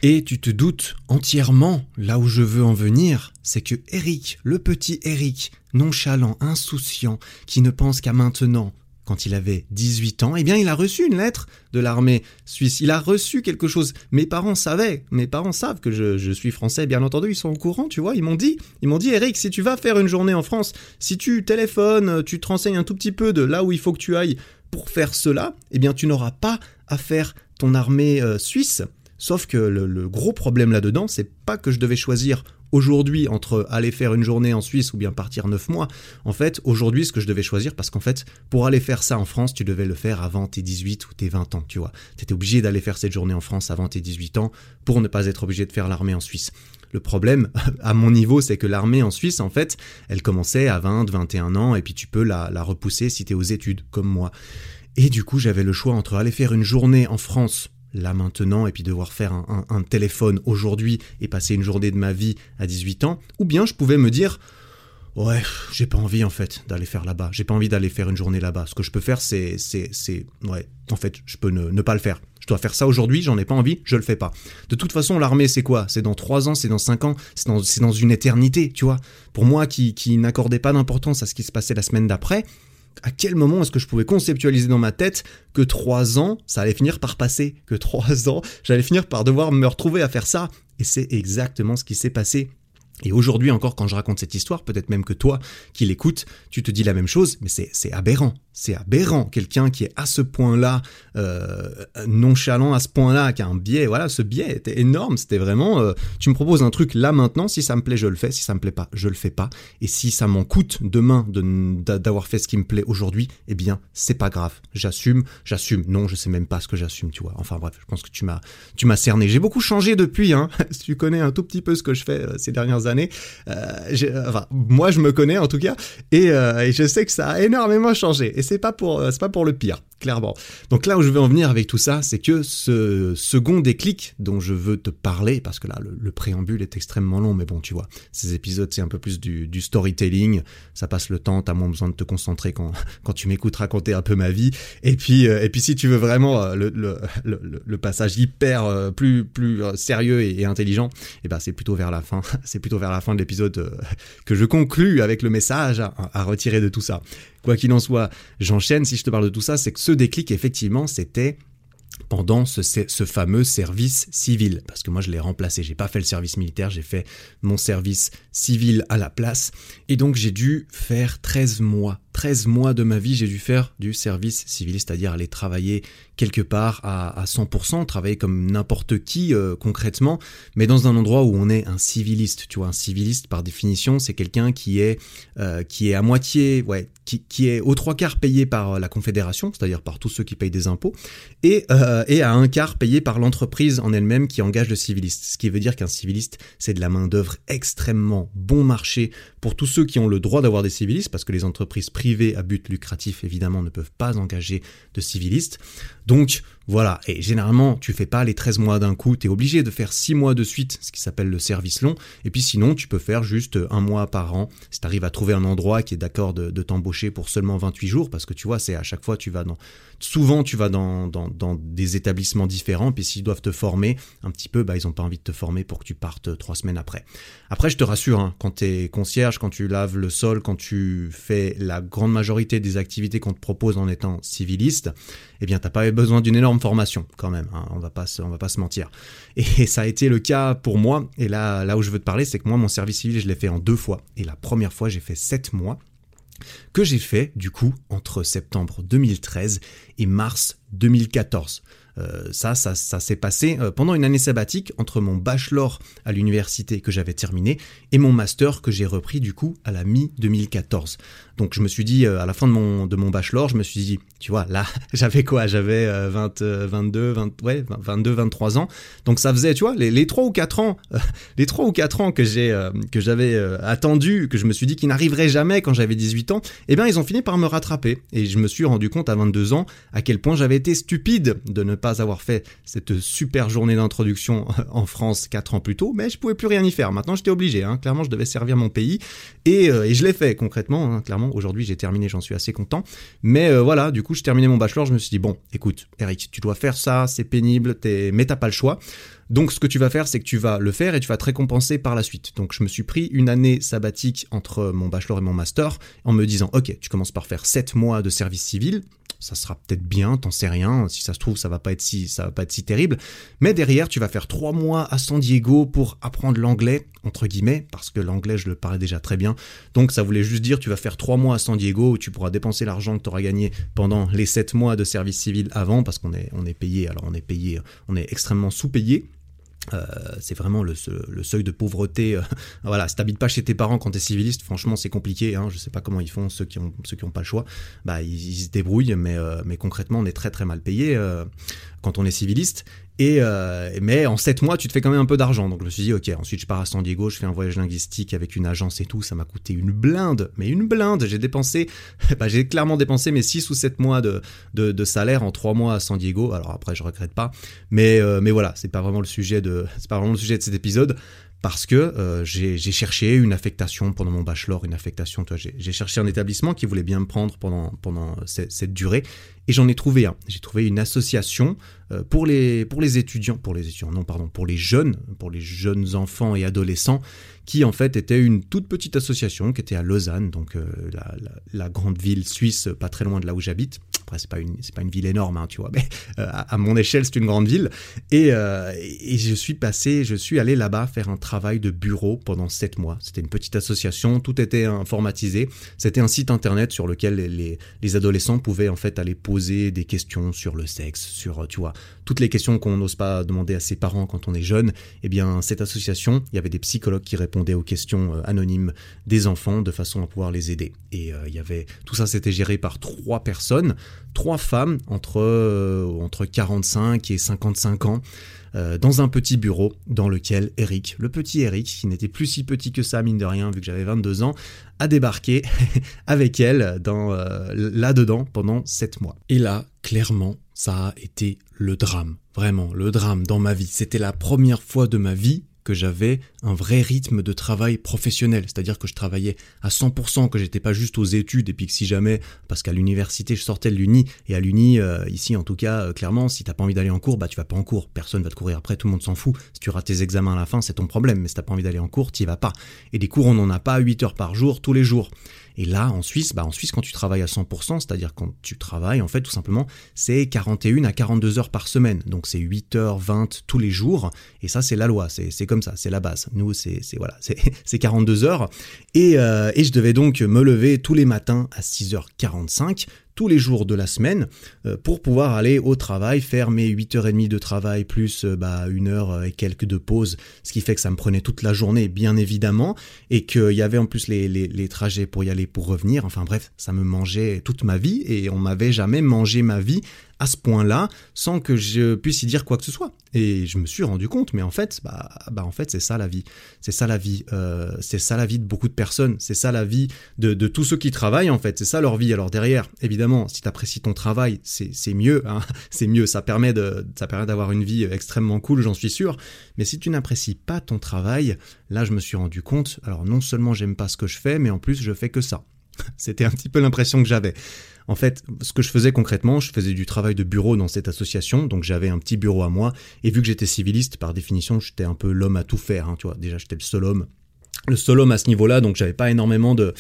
Et tu te doutes entièrement, là où je veux en venir, c'est que Eric, le petit Eric, nonchalant, insouciant, qui ne pense qu'à maintenant, quand il avait 18 ans, eh bien il a reçu une lettre de l'armée suisse. Il a reçu quelque chose. Mes parents savaient, mes parents savent que je, suis français, bien entendu, ils sont au courant, tu vois. Ils m'ont dit, ils m'ont dit, Eric, si tu vas faire une journée en France, si tu téléphones, tu te renseignes un tout petit peu de là où il faut que tu ailles pour faire cela, eh bien tu n'auras pas à faire ton armée euh, suisse. Sauf que le, le gros problème là-dedans, c'est pas que je devais choisir aujourd'hui entre aller faire une journée en Suisse ou bien partir 9 mois, en fait, aujourd'hui, ce que je devais choisir, parce qu'en fait, pour aller faire ça en France, tu devais le faire avant tes 18 ou tes 20 ans, tu vois. Tu étais obligé d'aller faire cette journée en France avant tes 18 ans pour ne pas être obligé de faire l'armée en Suisse. Le problème, à mon niveau, c'est que l'armée en Suisse, en fait, elle commençait à 20, 21 ans, et puis tu peux la, repousser si tu aux études, comme moi. Et du coup, j'avais le choix entre aller faire une journée en France là maintenant et puis devoir faire un, téléphone aujourd'hui et passer une journée de ma vie à 18 ans, ou bien je pouvais me dire ouais, j'ai pas envie en fait d'aller faire là-bas, j'ai pas envie d'aller faire une journée là-bas. Ce que je peux faire c'est c'est c'est ouais, en fait, je peux ne, pas le faire. Je dois faire ça aujourd'hui, j'en ai pas envie, je le fais pas. De toute façon, l'armée, c'est quoi? C'est dans 3 ans, c'est dans 5 ans, c'est dans, dans, une éternité, tu vois. Pour moi qui, qui n'accordais pas d'importance à ce qui se passait la semaine d'après, à quel moment est-ce que je pouvais conceptualiser dans ma tête que trois ans, ça allait finir par passer, que trois ans, j'allais finir par devoir me retrouver à faire ça? Et c'est exactement ce qui s'est passé. Et aujourd'hui encore, quand je raconte cette histoire, peut-être même que toi qui l'écoutes, tu te dis la même chose, mais c'est aberrant c'est aberrant. Quelqu'un qui est à ce point-là euh, nonchalant, à ce point-là, qui a un biais, voilà, ce biais était énorme. C'était vraiment, euh, tu me proposes un truc là maintenant, si ça me plaît, je le fais. Si ça me plaît pas, je le fais pas. Et si ça m'en coûte demain d'avoir fait ce qui me plaît aujourd'hui, eh bien, c'est pas grave. J'assume, j'assume. Non, je sais même pas ce que j'assume, tu vois. Enfin bref, je pense que tu m'as, cerné. J'ai beaucoup changé depuis, hein. tu connais un tout petit peu ce que je fais euh, ces dernières années, enfin, moi je me connais en tout cas, et, et je sais que ça a énormément changé. Et c'est pas euh, c'est pas pour le pire clairement. Donc là où je veux en venir avec tout ça, c'est que ce second déclic dont je veux te parler, parce que là le, préambule est extrêmement long, mais bon tu vois, ces épisodes c'est un peu plus du, storytelling, ça passe le temps, t'as moins besoin de te concentrer quand, quand tu m'écoutes raconter un peu ma vie, et puis euh, et puis si tu veux vraiment euh, le, le, passage hyper euh, plus plus sérieux et, intelligent, et eh ben c'est plutôt vers la fin, c'est plutôt vers la fin de l'épisode que je conclus avec le message à retirer de tout ça. Quoi qu'il en soit, j'enchaîne si je te parle de tout ça, c'est que ce déclic, effectivement, c'était pendant ce, ce, fameux service civil. Parce que moi, je l'ai remplacé. J'ai pas fait le service militaire, j'ai fait mon service civil à la place. Et donc, j'ai dû faire 13 mois 13 mois de ma vie, j'ai dû faire du service civil, c'est-à-dire aller travailler quelque part à, 100%, travailler comme n'importe qui euh, concrètement, mais dans un endroit où on est un civiliste. Tu vois, un civiliste par définition, c'est quelqu'un qui est euh, qui est à moitié, ouais, qui, qui, est aux trois quarts payé par la Confédération, c'est-à-dire par tous ceux qui payent des impôts, et, euh, et à un quart payé par l'entreprise en elle-même qui engage le civiliste. Ce qui veut dire qu'un civiliste, c'est de la main d'œuvre extrêmement bon marché pour tous ceux qui ont le droit d'avoir des civilistes, parce que les entreprises privés à but lucratif, évidemment, ne peuvent pas engager de civilistes. Donc, voilà, et généralement, tu fais pas les 13 mois d'un coup, tu es obligé de faire 6 mois de suite, ce qui s'appelle le service long, et puis sinon, tu peux faire juste un mois par an, si tu arrives à trouver un endroit qui est d'accord de, t'embaucher pour seulement 28 jours, parce que tu vois, c'est à chaque fois, tu vas dans... Souvent, tu vas dans, dans, des établissements différents, puis s'ils doivent te former un petit peu, bah, ils ont pas envie de te former pour que tu partes trois semaines après. Après, je te rassure, hein, quand tu es concierge, quand tu laves le sol, quand tu fais la grande majorité des activités qu'on te propose en étant civiliste, eh bien, t'as pas besoin d'une énorme formation quand même. Hein, on va pas on va pas se mentir. Et ça a été le cas pour moi. Et là, là où je veux te parler, c'est que moi, mon service civil, je l'ai fait en deux fois. Et la première fois, j'ai fait sept mois que j'ai fait du coup entre septembre 2013 et mars 2014. Euh, ça, ça, ça s'est passé euh, pendant une année sabbatique entre mon bachelor à l'université que j'avais terminé et mon master que j'ai repris du coup à la mi-2014. Donc je me suis dit, euh, à la fin de mon, de mon bachelor, je me suis dit, tu vois, là, j'avais quoi? J'avais 20, 22, 20, ouais, 22, 23 ans. Donc ça faisait, tu vois, les, les 3 ou 4 ans, les 3 ou 4 ans que j'ai que j'avais attendu, que je me suis dit qu'ils n'arriveraient jamais quand j'avais 18 ans, eh bien ils ont fini par me rattraper. Et je me suis rendu compte à 22 ans à quel point j'avais été stupide de ne pas avoir fait cette super journée d'introduction en France quatre ans plus tôt, mais je pouvais plus rien y faire. Maintenant, j'étais obligé. Hein. Clairement, je devais servir mon pays et, euh, je l'ai fait concrètement. Hein. Clairement, aujourd'hui, j'ai terminé, j'en suis assez content. Mais euh, voilà, du coup, je terminais mon bachelor. Je me suis dit bon, écoute, Eric, tu dois faire ça, c'est pénible, mais t'as pas le choix. Donc ce que tu vas faire, c'est que tu vas le faire et tu vas te récompenser par la suite. Donc je me suis pris une année sabbatique entre mon bachelor et mon master en me disant, ok, tu commences par faire 7 mois de service civil, ça sera peut-être bien, t'en sais rien. Si ça se trouve, ça va pas être si, ça va pas être si terrible. Mais derrière, tu vas faire trois mois à San Diego pour apprendre l'anglais, entre guillemets, parce que l'anglais, je le parlais déjà très bien. Donc, ça voulait juste dire, tu vas faire trois mois à San Diego où tu pourras dépenser l'argent que tu auras gagné pendant les sept mois de service civil avant, parce qu'on est, on est payé, alors on est payé, on est extrêmement sous-payé. Euh, c'est vraiment le, seuil de pauvreté. Euh, voilà, si t'habites pas chez tes parents quand t'es civiliste, franchement, c'est compliqué. Hein, je sais pas comment ils font ceux qui ont ceux qui ont pas le choix. Bah, ils, se débrouillent, mais euh, mais concrètement, on est très très mal payé quand on est civiliste. Et euh, mais en 7 mois, tu te fais quand même un peu d'argent. Donc je me suis dit, ok, ensuite je pars à San Diego, je fais un voyage linguistique avec une agence et tout. Ça m'a coûté une blinde, mais une blinde. J'ai dépensé, bah, j'ai clairement dépensé mes 6 ou 7 mois de, de, salaire en 3 mois à San Diego. Alors après, je regrette pas. Mais, euh, mais voilà, c'est pas le sujet de, c'est pas vraiment le sujet de cet épisode parce que euh, j'ai cherché une affectation pendant mon bachelor, une affectation. J'ai cherché un établissement qui voulait bien me prendre pendant, pendant cette, durée, et j'en ai trouvé un. J'ai trouvé une association euh, pour les, pour les étudiants, pour les étudiants, non, pardon, pour les jeunes, pour les jeunes enfants et adolescents, qui en fait était une toute petite association qui était à Lausanne, donc euh, la, grande ville suisse, pas très loin de là où j'habite. Après, c'est pas une, c'est pas une ville énorme, hein, tu vois, mais euh, à, mon échelle, c'est une grande ville. Et, et je suis passé, je suis allé là-bas faire un travail de bureau pendant sept mois. C'était une petite association, tout était informatisé. C'était un site internet sur lequel les, les adolescents pouvaient en fait aller poser des questions sur le sexe, sur, tu vois, toutes les questions qu'on n'ose pas demander à ses parents quand on est jeune, eh bien, cette association, il y avait des psychologues qui répondaient aux questions euh, anonymes des enfants de façon à pouvoir les aider. Et euh, il y avait, tout ça, c'était géré par trois personnes, trois femmes entre, euh, entre 45 et 55 ans. dans un petit bureau dans lequel Eric, le petit Eric, qui n'était plus si petit que ça, mine de rien, vu que j'avais 22 ans, a débarqué avec elle dans là-dedans pendant 7 mois. Et là, clairement, ça a été le drame, vraiment le drame dans ma vie. C'était la première fois de ma vie j'avais un vrai rythme de travail professionnel, c'est-à-dire que je travaillais à 100%, que j'étais pas juste aux études, et puis que si jamais, parce qu'à l'université je sortais de l'uni, et à l'uni, euh, ici en tout cas, euh, clairement, si t'as pas envie d'aller en cours, bah tu vas pas en cours, personne va te courir après, tout le monde s'en fout, si tu rates tes examens à la fin, c'est ton problème, mais si t'as pas envie d'aller en cours, t'y vas pas. Et des cours, on n'en a pas 8 heures par jour, tous les jours. Et là, en Suisse, bah en Suisse, quand tu travailles à 100%, c'est-à-dire quand tu travailles, en fait, tout simplement, c'est 41 à 42 heures par semaine. Donc c'est 8 heures 20 tous les jours. Et ça, c'est la loi. C'est comme ça. C'est la base. Nous, c'est voilà, c'est 42 heures. Et, euh, et je devais donc me lever tous les matins à 6h45 tous les jours de la semaine euh, pour pouvoir aller au travail, faire mes 8h30 de travail plus euh, bah, une heure et quelques de pause, ce qui fait que ça me prenait toute la journée bien évidemment et qu'il y avait en plus les, les, trajets pour y aller, pour revenir, enfin bref, ça me mangeait toute ma vie et on m'avait jamais mangé ma vie à ce point-là sans que je puisse y dire quoi que ce soit. Et je me suis rendu compte, mais en fait, bah, bah en fait, c'est ça la vie. C'est ça la vie. Euh, c'est ça la vie de beaucoup de personnes. C'est ça la vie de, tous ceux qui travaillent, en fait. C'est ça leur vie. Alors derrière, évidemment, si tu apprécies ton travail, c'est mieux. Hein c'est mieux. Ça permet de, ça permet d'avoir une vie extrêmement cool, j'en suis sûr. Mais si tu n'apprécies pas ton travail, là, je me suis rendu compte. Alors non seulement j'aime pas ce que je fais, mais en plus, je fais que ça. C'était un petit peu l'impression que j'avais. En fait, ce que je faisais concrètement, je faisais du travail de bureau dans cette association, donc j'avais un petit bureau à moi, et vu que j'étais civiliste, par définition, j'étais un peu l'homme à tout faire, hein, tu vois. Déjà, j'étais le seul homme, le seul à ce niveau-là, donc j'avais pas énormément de,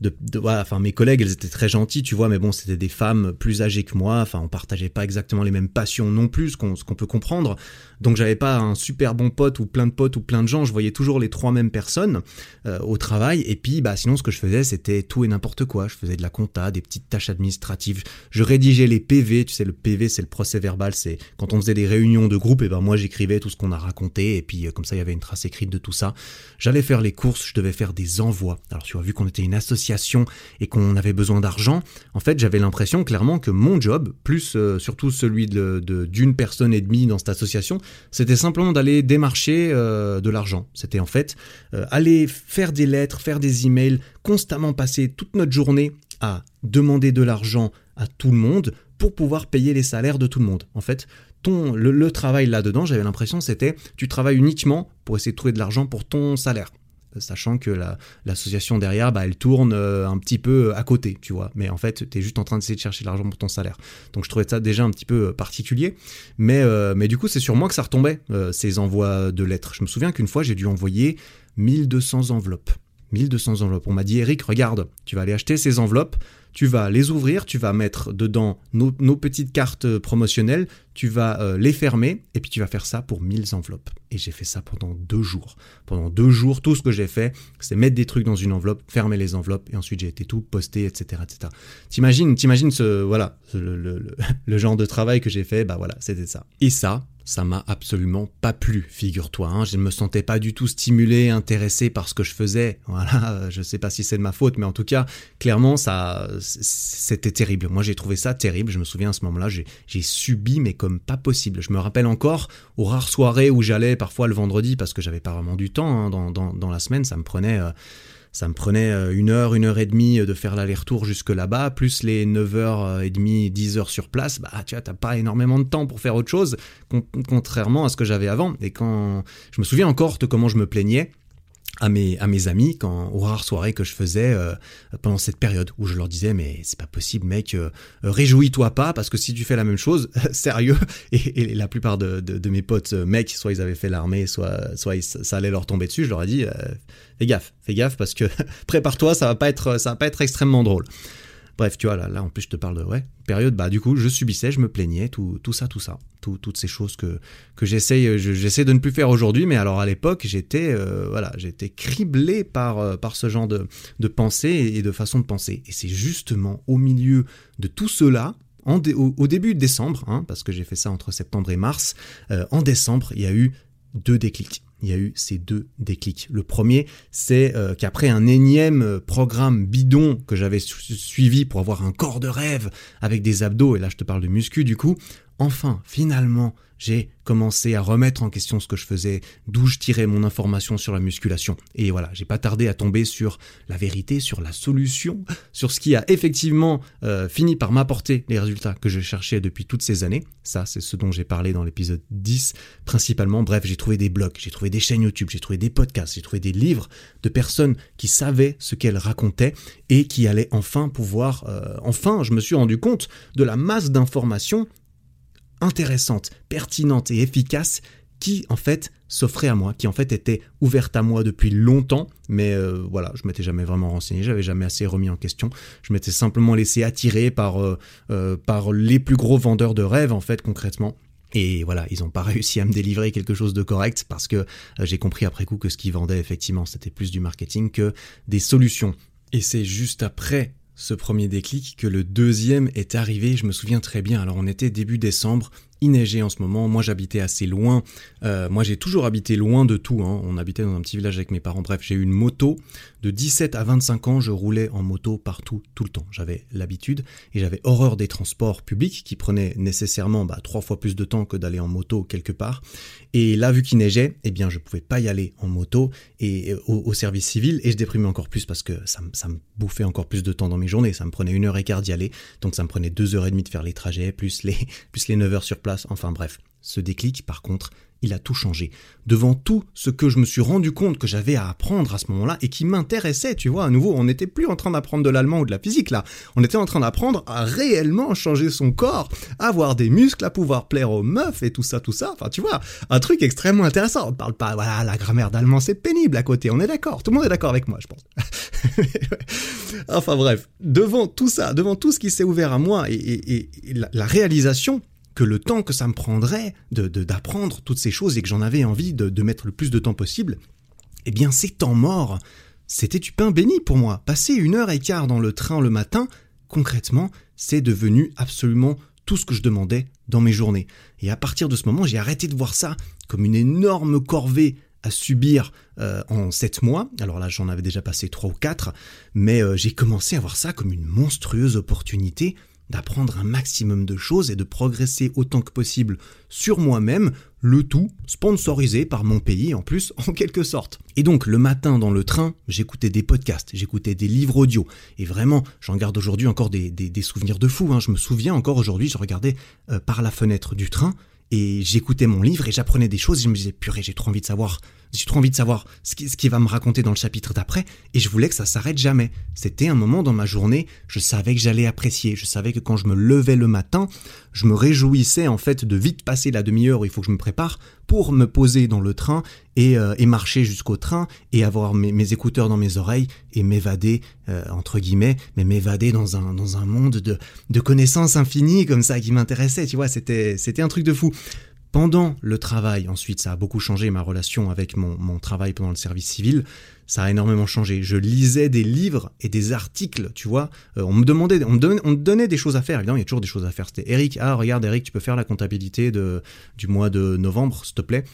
de, enfin mes collègues, elles étaient très gentilles, tu vois, mais bon, c'était des femmes plus âgées que moi, enfin on partageait pas exactement les mêmes passions non plus, ce qu'on peut comprendre. Donc j'avais pas un super bon pote ou plein de potes ou plein de gens, je voyais toujours les trois mêmes personnes euh, au travail. Et puis bah sinon ce que je faisais c'était tout et n'importe quoi, je faisais de la compta, des petites tâches administratives, je rédigeais les PV, tu sais le PV c'est le procès verbal, c'est quand on faisait des réunions de groupe et ben moi j'écrivais tout ce qu'on a raconté. Et puis euh, comme ça il y avait une trace écrite de tout ça. J'allais faire les courses, je devais faire des envois. Alors tu vois vu qu'on était une association et qu'on avait besoin d'argent, en fait j'avais l'impression clairement que mon job, plus euh, surtout celui d'une de, personne et demie dans cette association, c'était simplement d'aller démarcher euh, de l'argent. C'était en fait euh, aller faire des lettres, faire des emails, constamment passer toute notre journée à demander de l'argent à tout le monde pour pouvoir payer les salaires de tout le monde. En fait, ton, le, travail là-dedans, j'avais l'impression c'était tu travailles uniquement pour essayer de trouver de l'argent pour ton salaire sachant que l'association derrière, bah, elle tourne euh, un petit peu à côté, tu vois. Mais en fait, tu es juste en train d'essayer de chercher de l'argent pour ton salaire. Donc je trouvais ça déjà un petit peu euh, particulier. Mais, euh, mais du coup, c'est sur moi que ça retombait, ces envois de lettres. Je me souviens qu'une fois, j'ai dû envoyer 1200 enveloppes. 1200 enveloppes. On m'a dit, Eric, regarde, tu vas aller acheter ces enveloppes, tu vas les ouvrir, tu vas mettre dedans nos, petites cartes promotionnelles, tu vas euh, les fermer, et puis tu vas faire ça pour 1000 enveloppes. Et j'ai fait ça pendant deux jours. Pendant deux jours, tout ce que j'ai fait, c'est mettre des trucs dans une enveloppe, fermer les enveloppes, et ensuite j'ai été tout posté, etc. etc. T'imagines, t'imagines ce, voilà, le, le genre de travail que j'ai fait, bah voilà, c'était ça. Et ça, ça m'a absolument pas plu, figure-toi. Hein. Je ne me sentais pas du tout stimulé, intéressé par ce que je faisais. Voilà, je sais pas si c'est de ma faute, mais en tout cas, clairement, ça, c'était terrible. Moi, j'ai trouvé ça terrible. Je me souviens à ce moment-là, j'ai subi, mais comme pas possible. Je me rappelle encore aux rares soirées où j'allais, parfois le vendredi, parce que j'avais pas vraiment du temps hein, dans, dans, la semaine. Ça me prenait. Euh, ça me prenait euh, une heure, une heure et demie de faire l'aller-retour jusque là-bas, plus les 9h30, 10 heures sur place, bah tu vois, t'as pas énormément de temps pour faire autre chose, contrairement à ce que j'avais avant. Et quand je me souviens encore de comment je me plaignais, à mes, à mes amis quand, aux rares soirées que je faisais euh, pendant cette période où je leur disais mais c'est pas possible mec euh, réjouis-toi pas parce que si tu fais la même chose sérieux et, la plupart de, de, mes potes mecs soit ils avaient fait l'armée soit, soit ça allait leur tomber dessus je leur ai dit fais gaffe, fais gaffe parce que prépare-toi, ça va pas être, ça va pas être extrêmement drôle. Bref, tu vois, là, là en plus je te parle de ouais, période, bah du coup je subissais, je me plaignais, tout, tout ça, tout ça, toutes ces choses que, que j'essaie, j'essaie de ne plus faire aujourd'hui, mais alors à l'époque j'étais, euh, voilà, criblé par, euh, par ce genre de, de pensée et de façon de penser. Et c'est justement au milieu de tout cela, au, début de décembre, hein, parce que j'ai fait ça entre septembre et mars, euh, en décembre il y a eu deux déclics il y a eu ces deux déclics. Le premier, c'est euh, qu'après un énième euh, programme bidon que j'avais suivi pour avoir un corps de rêve avec des abdos, et là je te parle de muscu du coup, enfin, finalement, j'ai commencé à remettre en question ce que je faisais, d'où je tirais mon information sur la musculation. Et voilà, j'ai pas tardé à tomber sur la vérité, sur la solution, sur ce qui a effectivement euh, fini par m'apporter les résultats que je cherchais depuis toutes ces années. Ça, c'est ce dont j'ai parlé dans l'épisode 10 principalement. Bref, j'ai trouvé des blogs, j'ai trouvé des chaînes YouTube, j'ai trouvé des podcasts, j'ai trouvé des livres de personnes qui savaient ce qu'elles racontaient et qui allaient enfin pouvoir... Euh, enfin, je me suis rendu compte de la masse d'informations intéressante, pertinente et efficace qui en fait s'offrait à moi, qui en fait était ouverte à moi depuis longtemps, mais euh, voilà, je m'étais jamais vraiment renseigné, j'avais jamais assez remis en question, je m'étais simplement laissé attirer par, euh, euh, par les plus gros vendeurs de rêves en fait concrètement. Et voilà, ils n'ont pas réussi à me délivrer quelque chose de correct parce que j'ai compris après coup que ce qu'ils vendaient effectivement c'était plus du marketing que des solutions. Et c'est juste après ce premier déclic que le deuxième est arrivé, je me souviens très bien. Alors on était début décembre, il neigeait en ce moment. Moi, j'habitais assez loin. Euh, moi, j'ai toujours habité loin de tout. Hein. On habitait dans un petit village avec mes parents. Bref, j'ai eu une moto. De 17 à 25 ans, je roulais en moto partout, tout le temps. J'avais l'habitude et j'avais horreur des transports publics qui prenaient nécessairement bah, trois fois plus de temps que d'aller en moto quelque part. Et là, vu qu'il neigeait, eh bien, je pouvais pas y aller en moto et euh, au, service civil et je déprimais encore plus parce que ça, me bouffait encore plus de temps dans mes journées. Ça me prenait une heure et quart d'y aller, donc ça me prenait deux heures et demie de faire les trajets plus les plus les 9 heures sur place enfin bref. Ce déclic, par contre, il a tout changé. Devant tout ce que je me suis rendu compte que j'avais à apprendre à ce moment-là et qui m'intéressait, tu vois, à nouveau, on n'était plus en train d'apprendre de l'allemand ou de la physique là. On était en train d'apprendre à réellement changer son corps, avoir des muscles, à pouvoir plaire aux meufs et tout ça, tout ça. Enfin, tu vois, un truc extrêmement intéressant. On parle pas, voilà, la grammaire d'allemand c'est pénible à côté. On est d'accord. Tout le monde est d'accord avec moi, je pense. enfin bref, devant tout ça, devant tout ce qui s'est ouvert à moi et, la réalisation que le temps que ça me prendrait de d'apprendre toutes ces choses et que j'en avais envie de, mettre le plus de temps possible, eh bien ces temps morts, c'était du pain béni pour moi. Passer une heure et quart dans le train le matin, concrètement, c'est devenu absolument tout ce que je demandais dans mes journées. Et à partir de ce moment, j'ai arrêté de voir ça comme une énorme corvée à subir euh, en sept mois. Alors là, j'en avais déjà passé trois ou quatre, mais euh, j'ai commencé à voir ça comme une monstrueuse opportunité d'apprendre un maximum de choses et de progresser autant que possible sur moi-même, le tout sponsorisé par mon pays en plus en quelque sorte. Et donc le matin dans le train, j'écoutais des podcasts, j'écoutais des livres audio, et vraiment j'en garde aujourd'hui encore des, souvenirs de fou, hein. je me souviens encore aujourd'hui, je regardais euh, par la fenêtre du train, et j'écoutais mon livre et j'apprenais des choses. Et je me disais purée j'ai trop envie de savoir. J'ai trop envie de savoir ce qui, ce qui va me raconter dans le chapitre d'après. Et je voulais que ça s'arrête jamais. C'était un moment dans ma journée, je savais que j'allais apprécier, je savais que quand je me levais le matin, je me réjouissais en fait de vite passer la demi-heure il faut que je me prépare pour me poser dans le train et, euh, marcher jusqu'au train et avoir mes, écouteurs dans mes oreilles et m'évader euh, entre guillemets, mais m'évader dans un dans un monde de de connaissances infinies comme ça qui m'intéressait, tu vois, c'était un truc de fou. Pendant le travail, ensuite, ça a beaucoup changé ma relation avec mon, mon, travail pendant le service civil. Ça a énormément changé. Je lisais des livres et des articles, tu vois. Euh, on me demandait, on me, donnait, des choses à faire. Évidemment, il y a toujours des choses à faire. C'était Eric, ah regarde Eric, tu peux faire la comptabilité de, du mois de novembre, s'il te plaît.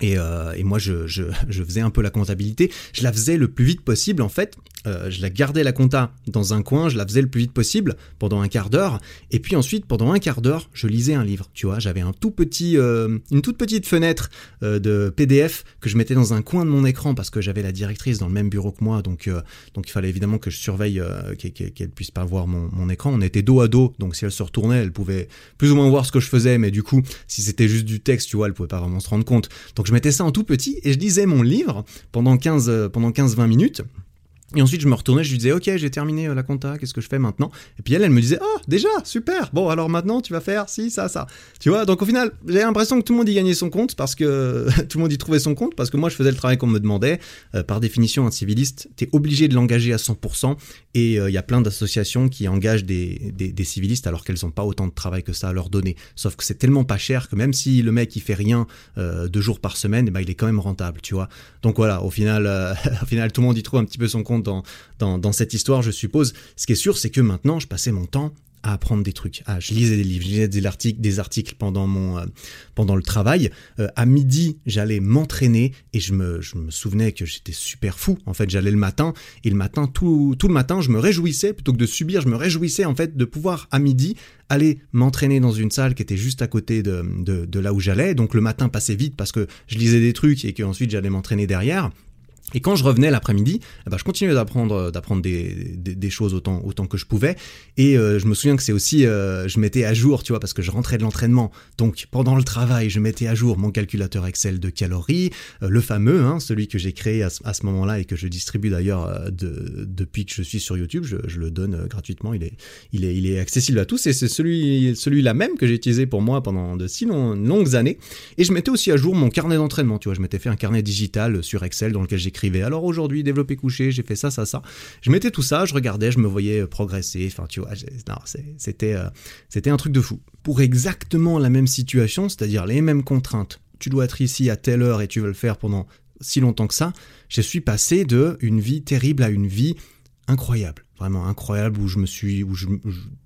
Et, euh, moi, je, je, je, faisais un peu la comptabilité. Je la faisais le plus vite possible, en fait. Euh, je la gardais la compta dans un coin, je la faisais le plus vite possible pendant un quart d'heure. Et puis ensuite, pendant un quart d'heure, je lisais un livre. Tu vois, j'avais un tout petit, euh, une toute petite fenêtre euh, de PDF que je mettais dans un coin de mon écran parce que j'avais la directrice dans le même bureau que moi. Donc, euh, donc il fallait évidemment que je surveille euh, qu'elle puisse pas voir mon, mon, écran. On était dos à dos, donc si elle se retournait, elle pouvait plus ou moins voir ce que je faisais. Mais du coup, si c'était juste du texte, tu vois, elle pouvait pas vraiment se rendre compte. Donc je mettais ça en tout petit et je lisais mon livre pendant 15, pendant 15-20 minutes. Et ensuite, je me retournais, je lui disais, ok, j'ai terminé euh, la compta, qu'est-ce que je fais maintenant? Et puis elle, elle me disait, oh, déjà, super, bon, alors maintenant, tu vas faire ci, ça, ça. Tu vois, donc au final, j'ai l'impression que tout le monde y gagnait son compte, parce que tout le monde y trouvait son compte, parce que moi, je faisais le travail qu'on me demandait. Euh, par définition, un civiliste, t'es obligé de l'engager à 100%, et il euh, y a plein d'associations qui engagent des, des, civilistes alors qu'elles n'ont pas autant de travail que ça à leur donner. Sauf que c'est tellement pas cher que même si le mec, il fait rien deux jours par semaine, eh ben, il est quand même rentable, tu vois. Donc voilà, au final, au final, tout le monde y trouve un petit peu son compte dans, cette histoire, je suppose. Ce qui est sûr, c'est que maintenant, je passais mon temps à apprendre des trucs. Ah, je lisais des livres, je lisais des articles, des articles pendant mon euh, pendant le travail. Euh, à midi, j'allais m'entraîner et je me, je me souvenais que j'étais super fou. En fait, j'allais le matin et le matin tout tout le matin, je me réjouissais plutôt que de subir, je me réjouissais en fait de pouvoir à midi aller m'entraîner dans une salle qui était juste à côté de, de, de là où j'allais. Donc le matin passait vite parce que je lisais des trucs et qu'ensuite j'allais m'entraîner derrière. Et quand je revenais l'après-midi, eh ben, je continuais d'apprendre, d'apprendre des, des, choses autant, autant que je pouvais. Et euh, je me souviens que c'est aussi, euh, je mettais à jour, tu vois, parce que je rentrais de l'entraînement. Donc pendant le travail, je mettais à jour mon calculateur Excel de calories, euh, le fameux, hein, celui que j'ai créé à, à ce moment-là et que je distribue d'ailleurs euh, de, depuis que je suis sur YouTube. Je, le donne euh, gratuitement. Il est, il est, il est accessible à tous. Et c'est celui, celui-là même que j'ai utilisé pour moi pendant de si long, longues années. Et je mettais aussi à jour mon carnet d'entraînement. Tu vois, je m'étais fait un carnet digital sur Excel dans lequel alors aujourd'hui, développé couché, j'ai fait ça, ça, ça. Je mettais tout ça, je regardais, je me voyais euh, progresser. Enfin, tu vois, c'était euh, c'était un truc de fou. Pour exactement la même situation, c'est-à-dire les mêmes contraintes. Tu dois être ici à telle heure et tu veux le faire pendant si longtemps que ça. Je suis passé de une vie terrible à une vie incroyable, vraiment incroyable où je me suis, où je,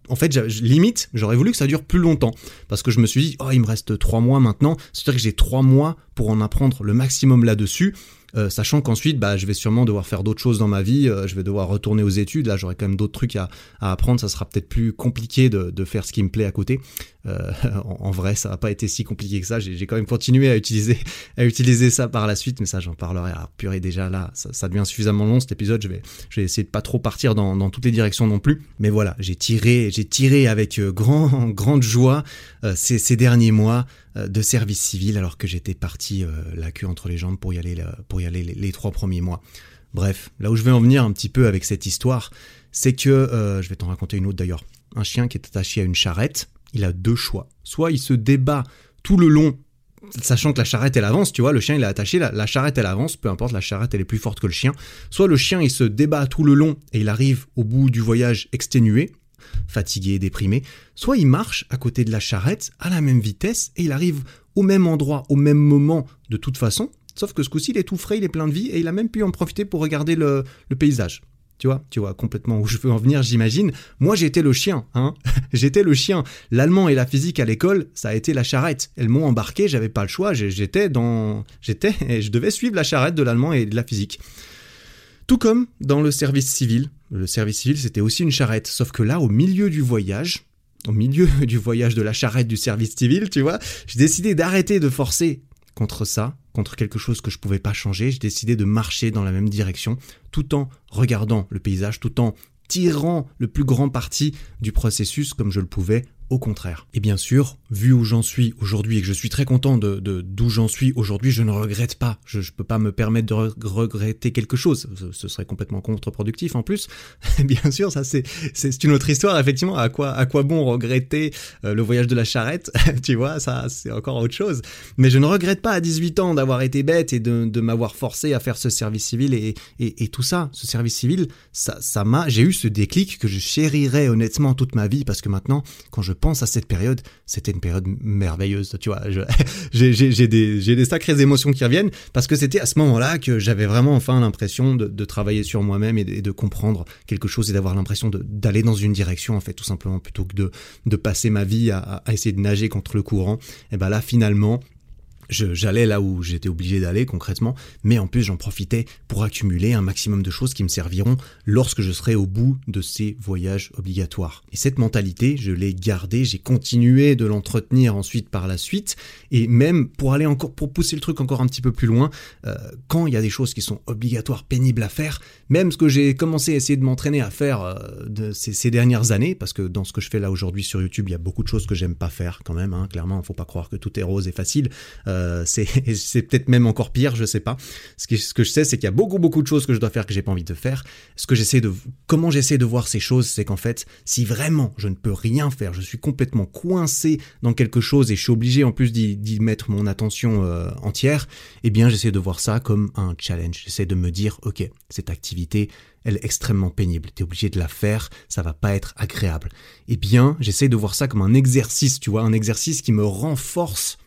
en fait, limite, j'aurais voulu que ça dure plus longtemps parce que je me suis dit, oh, il me reste trois mois maintenant, c'est-à-dire que j'ai trois mois pour en apprendre le maximum là-dessus euh, sachant qu'ensuite, bah, je vais sûrement devoir faire d'autres choses dans ma vie, euh, je vais devoir retourner aux études, là j'aurai quand même d'autres trucs à, apprendre, ça sera peut-être plus compliqué de, faire ce qui me plaît à côté. Euh, en, vrai, ça n'a pas été si compliqué que ça, j'ai quand même continué à utiliser, à utiliser ça par la suite, mais ça j'en parlerai. Ah, purée, déjà là, ça, devient suffisamment long cet épisode, je vais, je vais essayer de pas trop partir dans, toutes les directions non plus. Mais voilà, j'ai tiré, j'ai tiré avec grand, grande joie ces, derniers mois de service civil alors que j'étais parti la queue entre les jambes pour y aller, les, trois premiers mois. Bref, là où je vais en venir un petit peu avec cette histoire, c'est que, euh, je vais t'en raconter une autre d'ailleurs, un chien qui est attaché à une charrette, il a deux choix. Soit il se débat tout le long, sachant que la charrette elle avance, tu vois, le chien il est attaché, la, la charrette elle avance, peu importe, la charrette elle est plus forte que le chien. Soit le chien il se débat tout le long et il arrive au bout du voyage exténué, fatigué, déprimé, soit il marche à côté de la charrette à la même vitesse et il arrive au même endroit, au même moment de toute façon, sauf que ce coup-ci il est tout frais, il est plein de vie et il a même pu en profiter pour regarder le, paysage. Tu vois, tu vois complètement où je veux en venir, j'imagine. Moi, j'étais le chien, hein. j'étais le chien. L'allemand et la physique à l'école, ça a été la charrette. Elles m'ont embarqué, j'avais pas le choix. J'étais dans, j'étais, et je devais suivre la charrette de l'allemand et de la physique. Tout comme dans le service civil. Le service civil, c'était aussi une charrette, sauf que là, au milieu du voyage, au milieu du voyage de la charrette du service civil, tu vois, j'ai décidé d'arrêter de forcer contre ça, contre quelque chose que je pouvais pas changer. J'ai décidé de marcher dans la même direction, tout en regardant le paysage, tout en tirant le plus grand parti du processus comme je le pouvais au contraire. Et bien sûr, vu où j'en suis aujourd'hui et que je suis très content de d'où j'en suis aujourd'hui, je ne regrette pas. Je, ne peux pas me permettre de regretter quelque chose. Ce, serait complètement contre-productif en plus. bien sûr, ça c'est c'est une autre histoire effectivement. À quoi à quoi bon regretter euh, le voyage de la charrette? Tu vois, ça c'est encore autre chose. Mais je ne regrette pas à 18 ans d'avoir été bête et de, m'avoir forcé à faire ce service civil et, et, tout ça. Ce service civil, ça ça m'a j'ai eu ce déclic que je chérirais honnêtement toute ma vie parce que maintenant quand je pense à cette période, c'était une période merveilleuse, tu vois. J'ai des, sacrées émotions qui reviennent parce que c'était à ce moment-là que j'avais vraiment enfin l'impression de, travailler sur moi-même et, de comprendre quelque chose et d'avoir l'impression d'aller dans une direction, en fait, tout simplement, plutôt que de, de passer ma vie à, à essayer de nager contre le courant. Et ben là, finalement, j'allais là où j'étais obligé d'aller concrètement, mais en plus j'en profitais pour accumuler un maximum de choses qui me serviront lorsque je serai au bout de ces voyages obligatoires. Et cette mentalité, je l'ai gardée, j'ai continué de l'entretenir ensuite par la suite, et même pour aller encore, pour pousser le truc encore un petit peu plus loin, euh, quand il y a des choses qui sont obligatoires, pénibles à faire, même ce que j'ai commencé à essayer de m'entraîner à faire euh, de ces, dernières années, parce que dans ce que je fais là aujourd'hui sur YouTube, il y a beaucoup de choses que j'aime pas faire quand même, hein, clairement, faut pas croire que tout est rose et facile. Euh, euh, c'est peut-être même encore pire, je sais pas. Ce que, je sais, c'est qu'il y a beaucoup beaucoup de choses que je dois faire que j'ai pas envie de faire. Ce que j'essaie de, comment j'essaie de voir ces choses, c'est qu'en fait, si vraiment je ne peux rien faire, je suis complètement coincé dans quelque chose et je suis obligé en plus d'y mettre mon attention euh, entière, eh bien j'essaie de voir ça comme un challenge. J'essaie de me dire, ok, cette activité, elle est extrêmement pénible. Tu es obligé de la faire, ça va pas être agréable. Eh bien, j'essaie de voir ça comme un exercice, tu vois, un exercice qui me renforce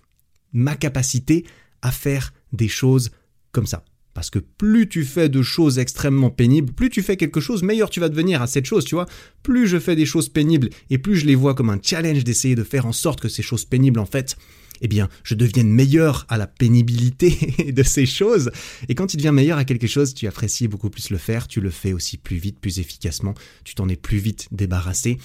ma capacité à faire des choses comme ça. Parce que plus tu fais de choses extrêmement pénibles, plus tu fais quelque chose, meilleur tu vas devenir à cette chose, tu vois. Plus je fais des choses pénibles et plus je les vois comme un challenge d'essayer de faire en sorte que ces choses pénibles, en fait, eh bien, je devienne meilleur à la pénibilité de ces choses. Et quand tu deviens meilleur à quelque chose, tu apprécies beaucoup plus le faire, tu le fais aussi plus vite, plus efficacement, tu t'en es plus vite débarrassé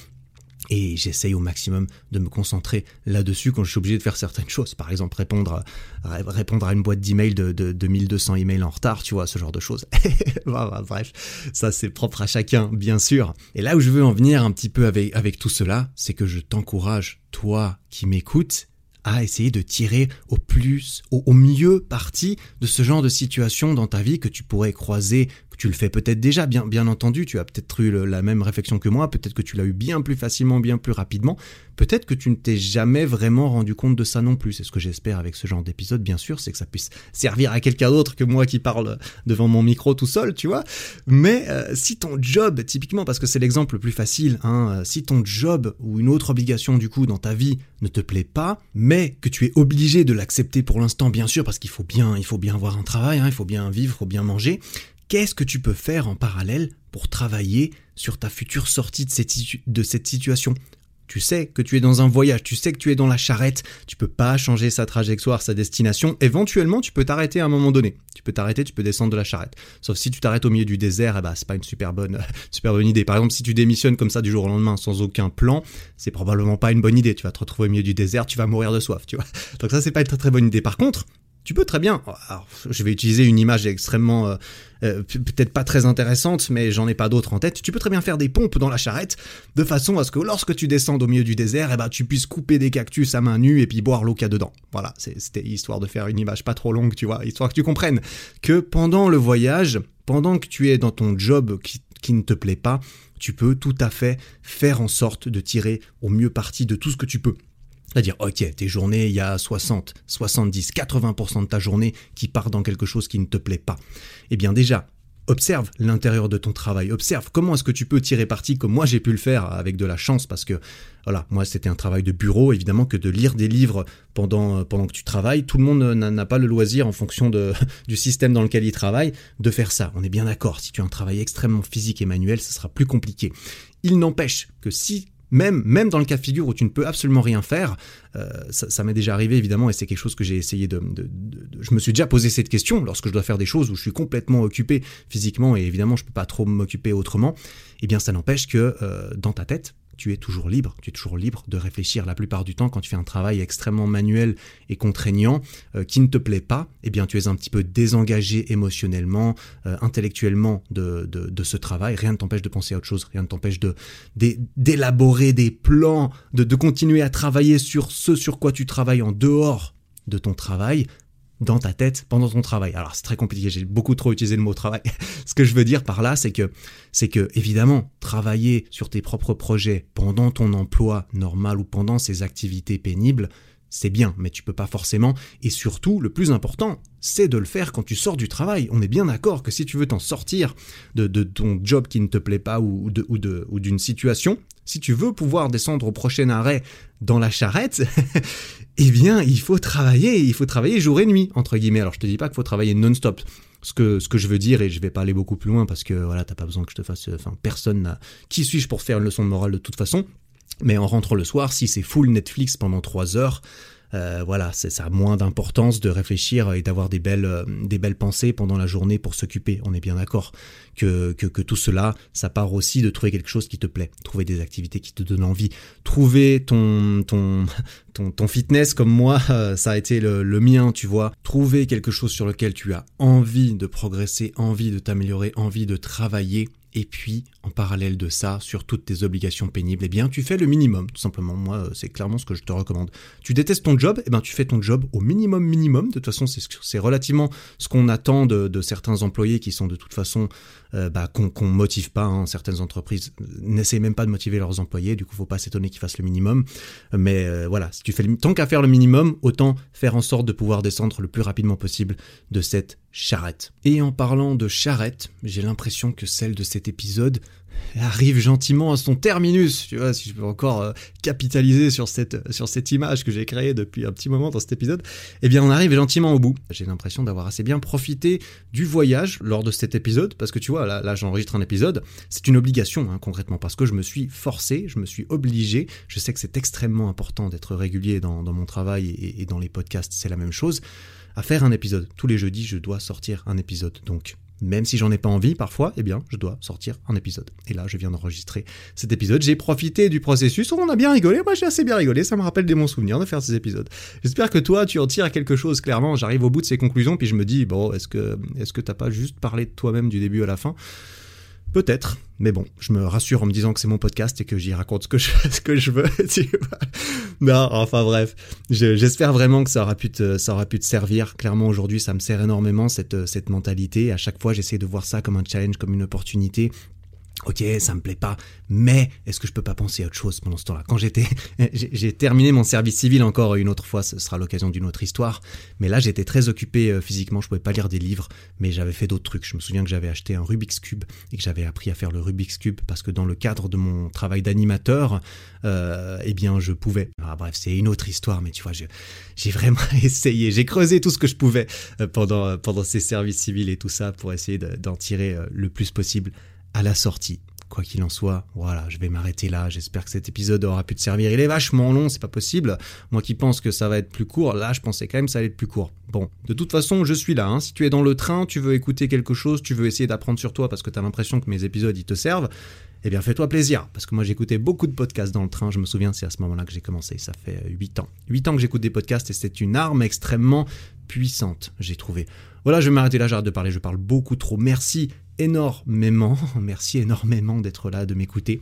et j'essaye au maximum de me concentrer là-dessus quand je suis obligé de faire certaines choses. Par exemple, répondre à, une boîte d'emails de, de, de 1200 emails en retard, tu vois, ce genre de choses. Bref, ça c'est propre à chacun, bien sûr. Et là où je veux en venir un petit peu avec, tout cela, c'est que je t'encourage, toi qui m'écoutes, à essayer de tirer au plus, au mieux parti de ce genre de situation dans ta vie que tu pourrais croiser tu le fais peut-être déjà, bien, bien entendu, tu as peut-être eu la même réflexion que moi, peut-être que tu l'as eu bien plus facilement, bien plus rapidement, peut-être que tu ne t'es jamais vraiment rendu compte de ça non plus. C'est ce que j'espère avec ce genre d'épisode, bien sûr, c'est que ça puisse servir à quelqu'un d'autre que moi qui parle devant mon micro tout seul, tu vois. Mais euh, si ton job, typiquement, parce que c'est l'exemple le plus facile, hein, euh, si ton job ou une autre obligation du coup dans ta vie ne te plaît pas, mais que tu es obligé de l'accepter pour l'instant, bien sûr, parce qu'il faut bien, il faut bien avoir un travail, hein, il faut bien vivre, il faut bien manger, qu'est-ce que tu peux faire en parallèle pour travailler sur ta future sortie de cette, situation? Tu sais que tu es dans un voyage, tu sais que tu es dans la charrette, tu peux pas changer sa trajectoire, sa destination. Éventuellement, tu peux t'arrêter à un moment donné. Tu peux t'arrêter, tu peux descendre de la charrette. Sauf si tu t'arrêtes au milieu du désert, eh ben, c'est pas une super bonne, super bonne idée. Par exemple, si tu démissionnes comme ça du jour au lendemain sans aucun plan, c'est probablement pas une bonne idée. Tu vas te retrouver au milieu du désert, tu vas mourir de soif, tu vois. Donc ça, c'est pas une très très bonne idée. Par contre, tu peux très bien. Alors, je vais utiliser une image extrêmement, euh, euh, peut-être pas très intéressante, mais j'en ai pas d'autres en tête. Tu peux très bien faire des pompes dans la charrette, de façon à ce que lorsque tu descends au milieu du désert, eh ben, tu puisses couper des cactus à main nue et puis boire l'eau qu'il y a dedans. Voilà, c'était histoire de faire une image pas trop longue, tu vois, histoire que tu comprennes que pendant le voyage, pendant que tu es dans ton job qui, qui ne te plaît pas, tu peux tout à fait faire en sorte de tirer au mieux parti de tout ce que tu peux. C'est-à-dire, ok, tes journées, il y a 60, 70, 80% de ta journée qui part dans quelque chose qui ne te plaît pas. Eh bien déjà, observe l'intérieur de ton travail, observe comment est-ce que tu peux tirer parti comme moi j'ai pu le faire avec de la chance parce que voilà, moi c'était un travail de bureau évidemment que de lire des livres pendant pendant que tu travailles, tout le monde n'a pas le loisir en fonction de du système dans lequel il travaille de faire ça. On est bien d'accord, si tu as un travail extrêmement physique et manuel, ce sera plus compliqué. Il n'empêche que si même, même dans le cas de figure où tu ne peux absolument rien faire, euh, ça, m'est déjà arrivé évidemment et c'est quelque chose que j'ai essayé de, Je me suis déjà posé cette question lorsque je dois faire des choses où je suis complètement occupé physiquement et évidemment je peux pas trop m'occuper autrement. Eh bien ça n'empêche que euh, dans ta tête, tu es toujours libre. Tu es toujours libre de réfléchir la plupart du temps quand tu fais un travail extrêmement manuel et contraignant euh, qui ne te plaît pas. Eh bien, tu es un petit peu désengagé émotionnellement, euh, intellectuellement de, de, ce travail. Rien ne t'empêche de penser à autre chose. Rien ne t'empêche de d'élaborer des plans, de, de continuer à travailler sur ce sur quoi tu travailles en dehors de ton travail dans ta tête pendant ton travail. Alors c'est très compliqué, j'ai beaucoup trop utilisé le mot travail. Ce que je veux dire par là, c'est que c'est que évidemment, travailler sur tes propres projets pendant ton emploi normal ou pendant ces activités pénibles, c'est bien, mais tu peux pas forcément. Et surtout, le plus important, c'est de le faire quand tu sors du travail. On est bien d'accord que si tu veux t'en sortir de, ton job qui ne te plaît pas ou, de, d'une situation, si tu veux pouvoir descendre au prochain arrêt dans la charrette, eh bien, il faut travailler, il faut travailler jour et nuit, entre guillemets. Alors, je te dis pas qu'il faut travailler non-stop. Ce que, je veux dire, et je vais pas aller beaucoup plus loin parce que voilà, t'as pas besoin que je te fasse, enfin, personne qui suis-je pour faire une leçon de morale de toute façon? Mais en rentrant le soir, si c'est full Netflix pendant trois heures, euh, voilà, ça a moins d'importance de réfléchir et d'avoir des belles, euh, des belles pensées pendant la journée pour s'occuper. On est bien d'accord que, que, que, tout cela, ça part aussi de trouver quelque chose qui te plaît, trouver des activités qui te donnent envie, trouver ton, ton, ton, ton fitness comme moi, euh, ça a été le, le mien, tu vois, trouver quelque chose sur lequel tu as envie de progresser, envie de t'améliorer, envie de travailler et puis, en parallèle de ça, sur toutes tes obligations pénibles, eh bien, tu fais le minimum, tout simplement. Moi, euh, c'est clairement ce que je te recommande. Tu détestes ton job, eh bien, tu fais ton job au minimum minimum. De toute façon, c'est relativement ce qu'on attend de, certains employés qui sont de toute façon euh, bah, qu'on motive pas. Hein. Certaines entreprises n'essaient même pas de motiver leurs employés. Du coup, faut pas s'étonner qu'ils fassent le minimum. Mais euh, voilà, si tu fais tant qu'à faire le minimum, autant faire en sorte de pouvoir descendre le plus rapidement possible de cette charrette. Et en parlant de charrette, j'ai l'impression que celle de cet épisode arrive gentiment à son terminus, tu vois, si je peux encore euh, capitaliser sur cette, sur cette image que j'ai créée depuis un petit moment dans cet épisode, eh bien on arrive gentiment au bout. J'ai l'impression d'avoir assez bien profité du voyage lors de cet épisode, parce que tu vois, là, j'enregistre un épisode, c'est une obligation hein, concrètement, parce que je me suis forcé, je me suis obligé, je sais que c'est extrêmement important d'être régulier dans, mon travail et dans les podcasts, c'est la même chose à faire un épisode. Tous les jeudis, je dois sortir un épisode. Donc, même si j'en ai pas envie parfois, eh bien, je dois sortir un épisode. Et là, je viens d'enregistrer cet épisode. J'ai profité du processus. On a bien rigolé. Moi, j'ai assez bien rigolé. Ça me rappelle des bons souvenirs de faire ces épisodes. J'espère que toi, tu en tires quelque chose. Clairement, j'arrive au bout de ces conclusions, puis je me dis, bon, est-ce que, est-ce que t'as pas juste parlé de toi-même du début à la fin? Peut-être, mais bon, je me rassure en me disant que c'est mon podcast et que j'y raconte ce que je, veux. non, enfin bref, j'espère vraiment que ça aura pu te, ça aura pu te servir. Clairement, aujourd'hui, ça me sert énormément cette, cette mentalité. À chaque fois, j'essaie de voir ça comme un challenge, comme une opportunité Ok, ça me plaît pas, mais est-ce que je peux pas penser à autre chose pendant ce temps-là? Quand j'étais, j'ai terminé mon service civil encore une autre fois, ce sera l'occasion d'une autre histoire. Mais là, j'étais très occupé euh, physiquement, je pouvais pas lire des livres, mais j'avais fait d'autres trucs. Je me souviens que j'avais acheté un Rubik's cube et que j'avais appris à faire le Rubik's cube parce que dans le cadre de mon travail d'animateur, euh, eh bien, je pouvais. Ah, bref, c'est une autre histoire, mais tu vois, j'ai vraiment essayé, j'ai creusé tout ce que je pouvais euh, pendant pendant ces services civils et tout ça pour essayer d'en tirer le plus possible à la sortie. Quoi qu'il en soit, voilà, je vais m'arrêter là. J'espère que cet épisode aura pu te servir. Il est vachement long, c'est pas possible. Moi qui pense que ça va être plus court, là je pensais quand même que ça allait être plus court. Bon, de toute façon, je suis là. Hein. Si tu es dans le train, tu veux écouter quelque chose, tu veux essayer d'apprendre sur toi parce que tu as l'impression que mes épisodes ils te servent, eh bien fais-toi plaisir. Parce que moi j'écoutais beaucoup de podcasts dans le train. Je me souviens, c'est à ce moment-là que j'ai commencé. Ça fait 8 ans. 8 ans que j'écoute des podcasts et c'est une arme extrêmement puissante, j'ai trouvé. Voilà, je vais m'arrêter là, j'arrête de parler, je parle beaucoup trop. Merci énormément, merci énormément d'être là, de m'écouter.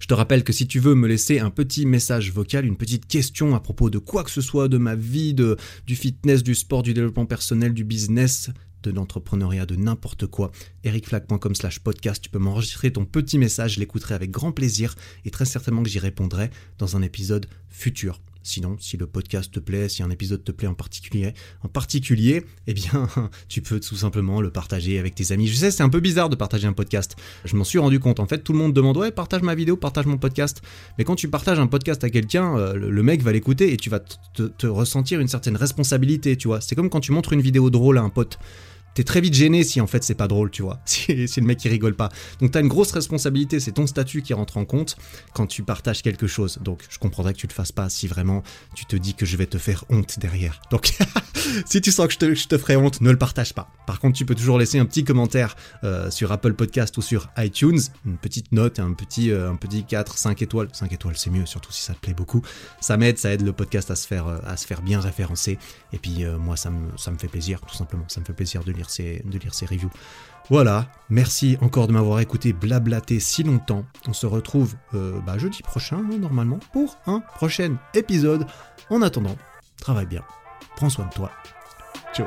Je te rappelle que si tu veux me laisser un petit message vocal, une petite question à propos de quoi que ce soit, de ma vie, de, du fitness, du sport, du développement personnel, du business, de l'entrepreneuriat, de n'importe quoi, ericflag.com slash podcast, tu peux m'enregistrer ton petit message, je l'écouterai avec grand plaisir et très certainement que j'y répondrai dans un épisode futur. Sinon, si le podcast te plaît, si un épisode te plaît en particulier, en particulier, eh bien, tu peux tout simplement le partager avec tes amis. Je sais, c'est un peu bizarre de partager un podcast. Je m'en suis rendu compte. En fait, tout le monde demande ouais, partage ma vidéo, partage mon podcast. Mais quand tu partages un podcast à quelqu'un, euh, le mec va l'écouter et tu vas te, te ressentir une certaine responsabilité, tu vois. C'est comme quand tu montres une vidéo drôle à un pote t'es très vite gêné si en fait c'est pas drôle, tu vois, si, le mec il rigole pas. Donc t'as une grosse responsabilité, c'est ton statut qui rentre en compte quand tu partages quelque chose. Donc je comprendrais que tu le fasses pas si vraiment tu te dis que je vais te faire honte derrière. Donc si tu sens que je te, je te, ferai honte, ne le partage pas. Par contre, tu peux toujours laisser un petit commentaire euh, sur Apple Podcast ou sur iTunes, une petite note, un petit, euh, un petit 4, 5 étoiles. 5 étoiles, c'est mieux, surtout si ça te plaît beaucoup. Ça m'aide, ça aide le podcast à se faire, euh, à se faire bien référencer. Et puis moi, ça me, ça me fait plaisir, tout simplement. Ça me fait plaisir de lire de lire reviews. Voilà, merci encore de m'avoir écouté blablater si longtemps. On se retrouve euh, bah, jeudi prochain, hein, normalement, pour un prochain épisode. En attendant, travaille bien, prends soin de toi. Ciao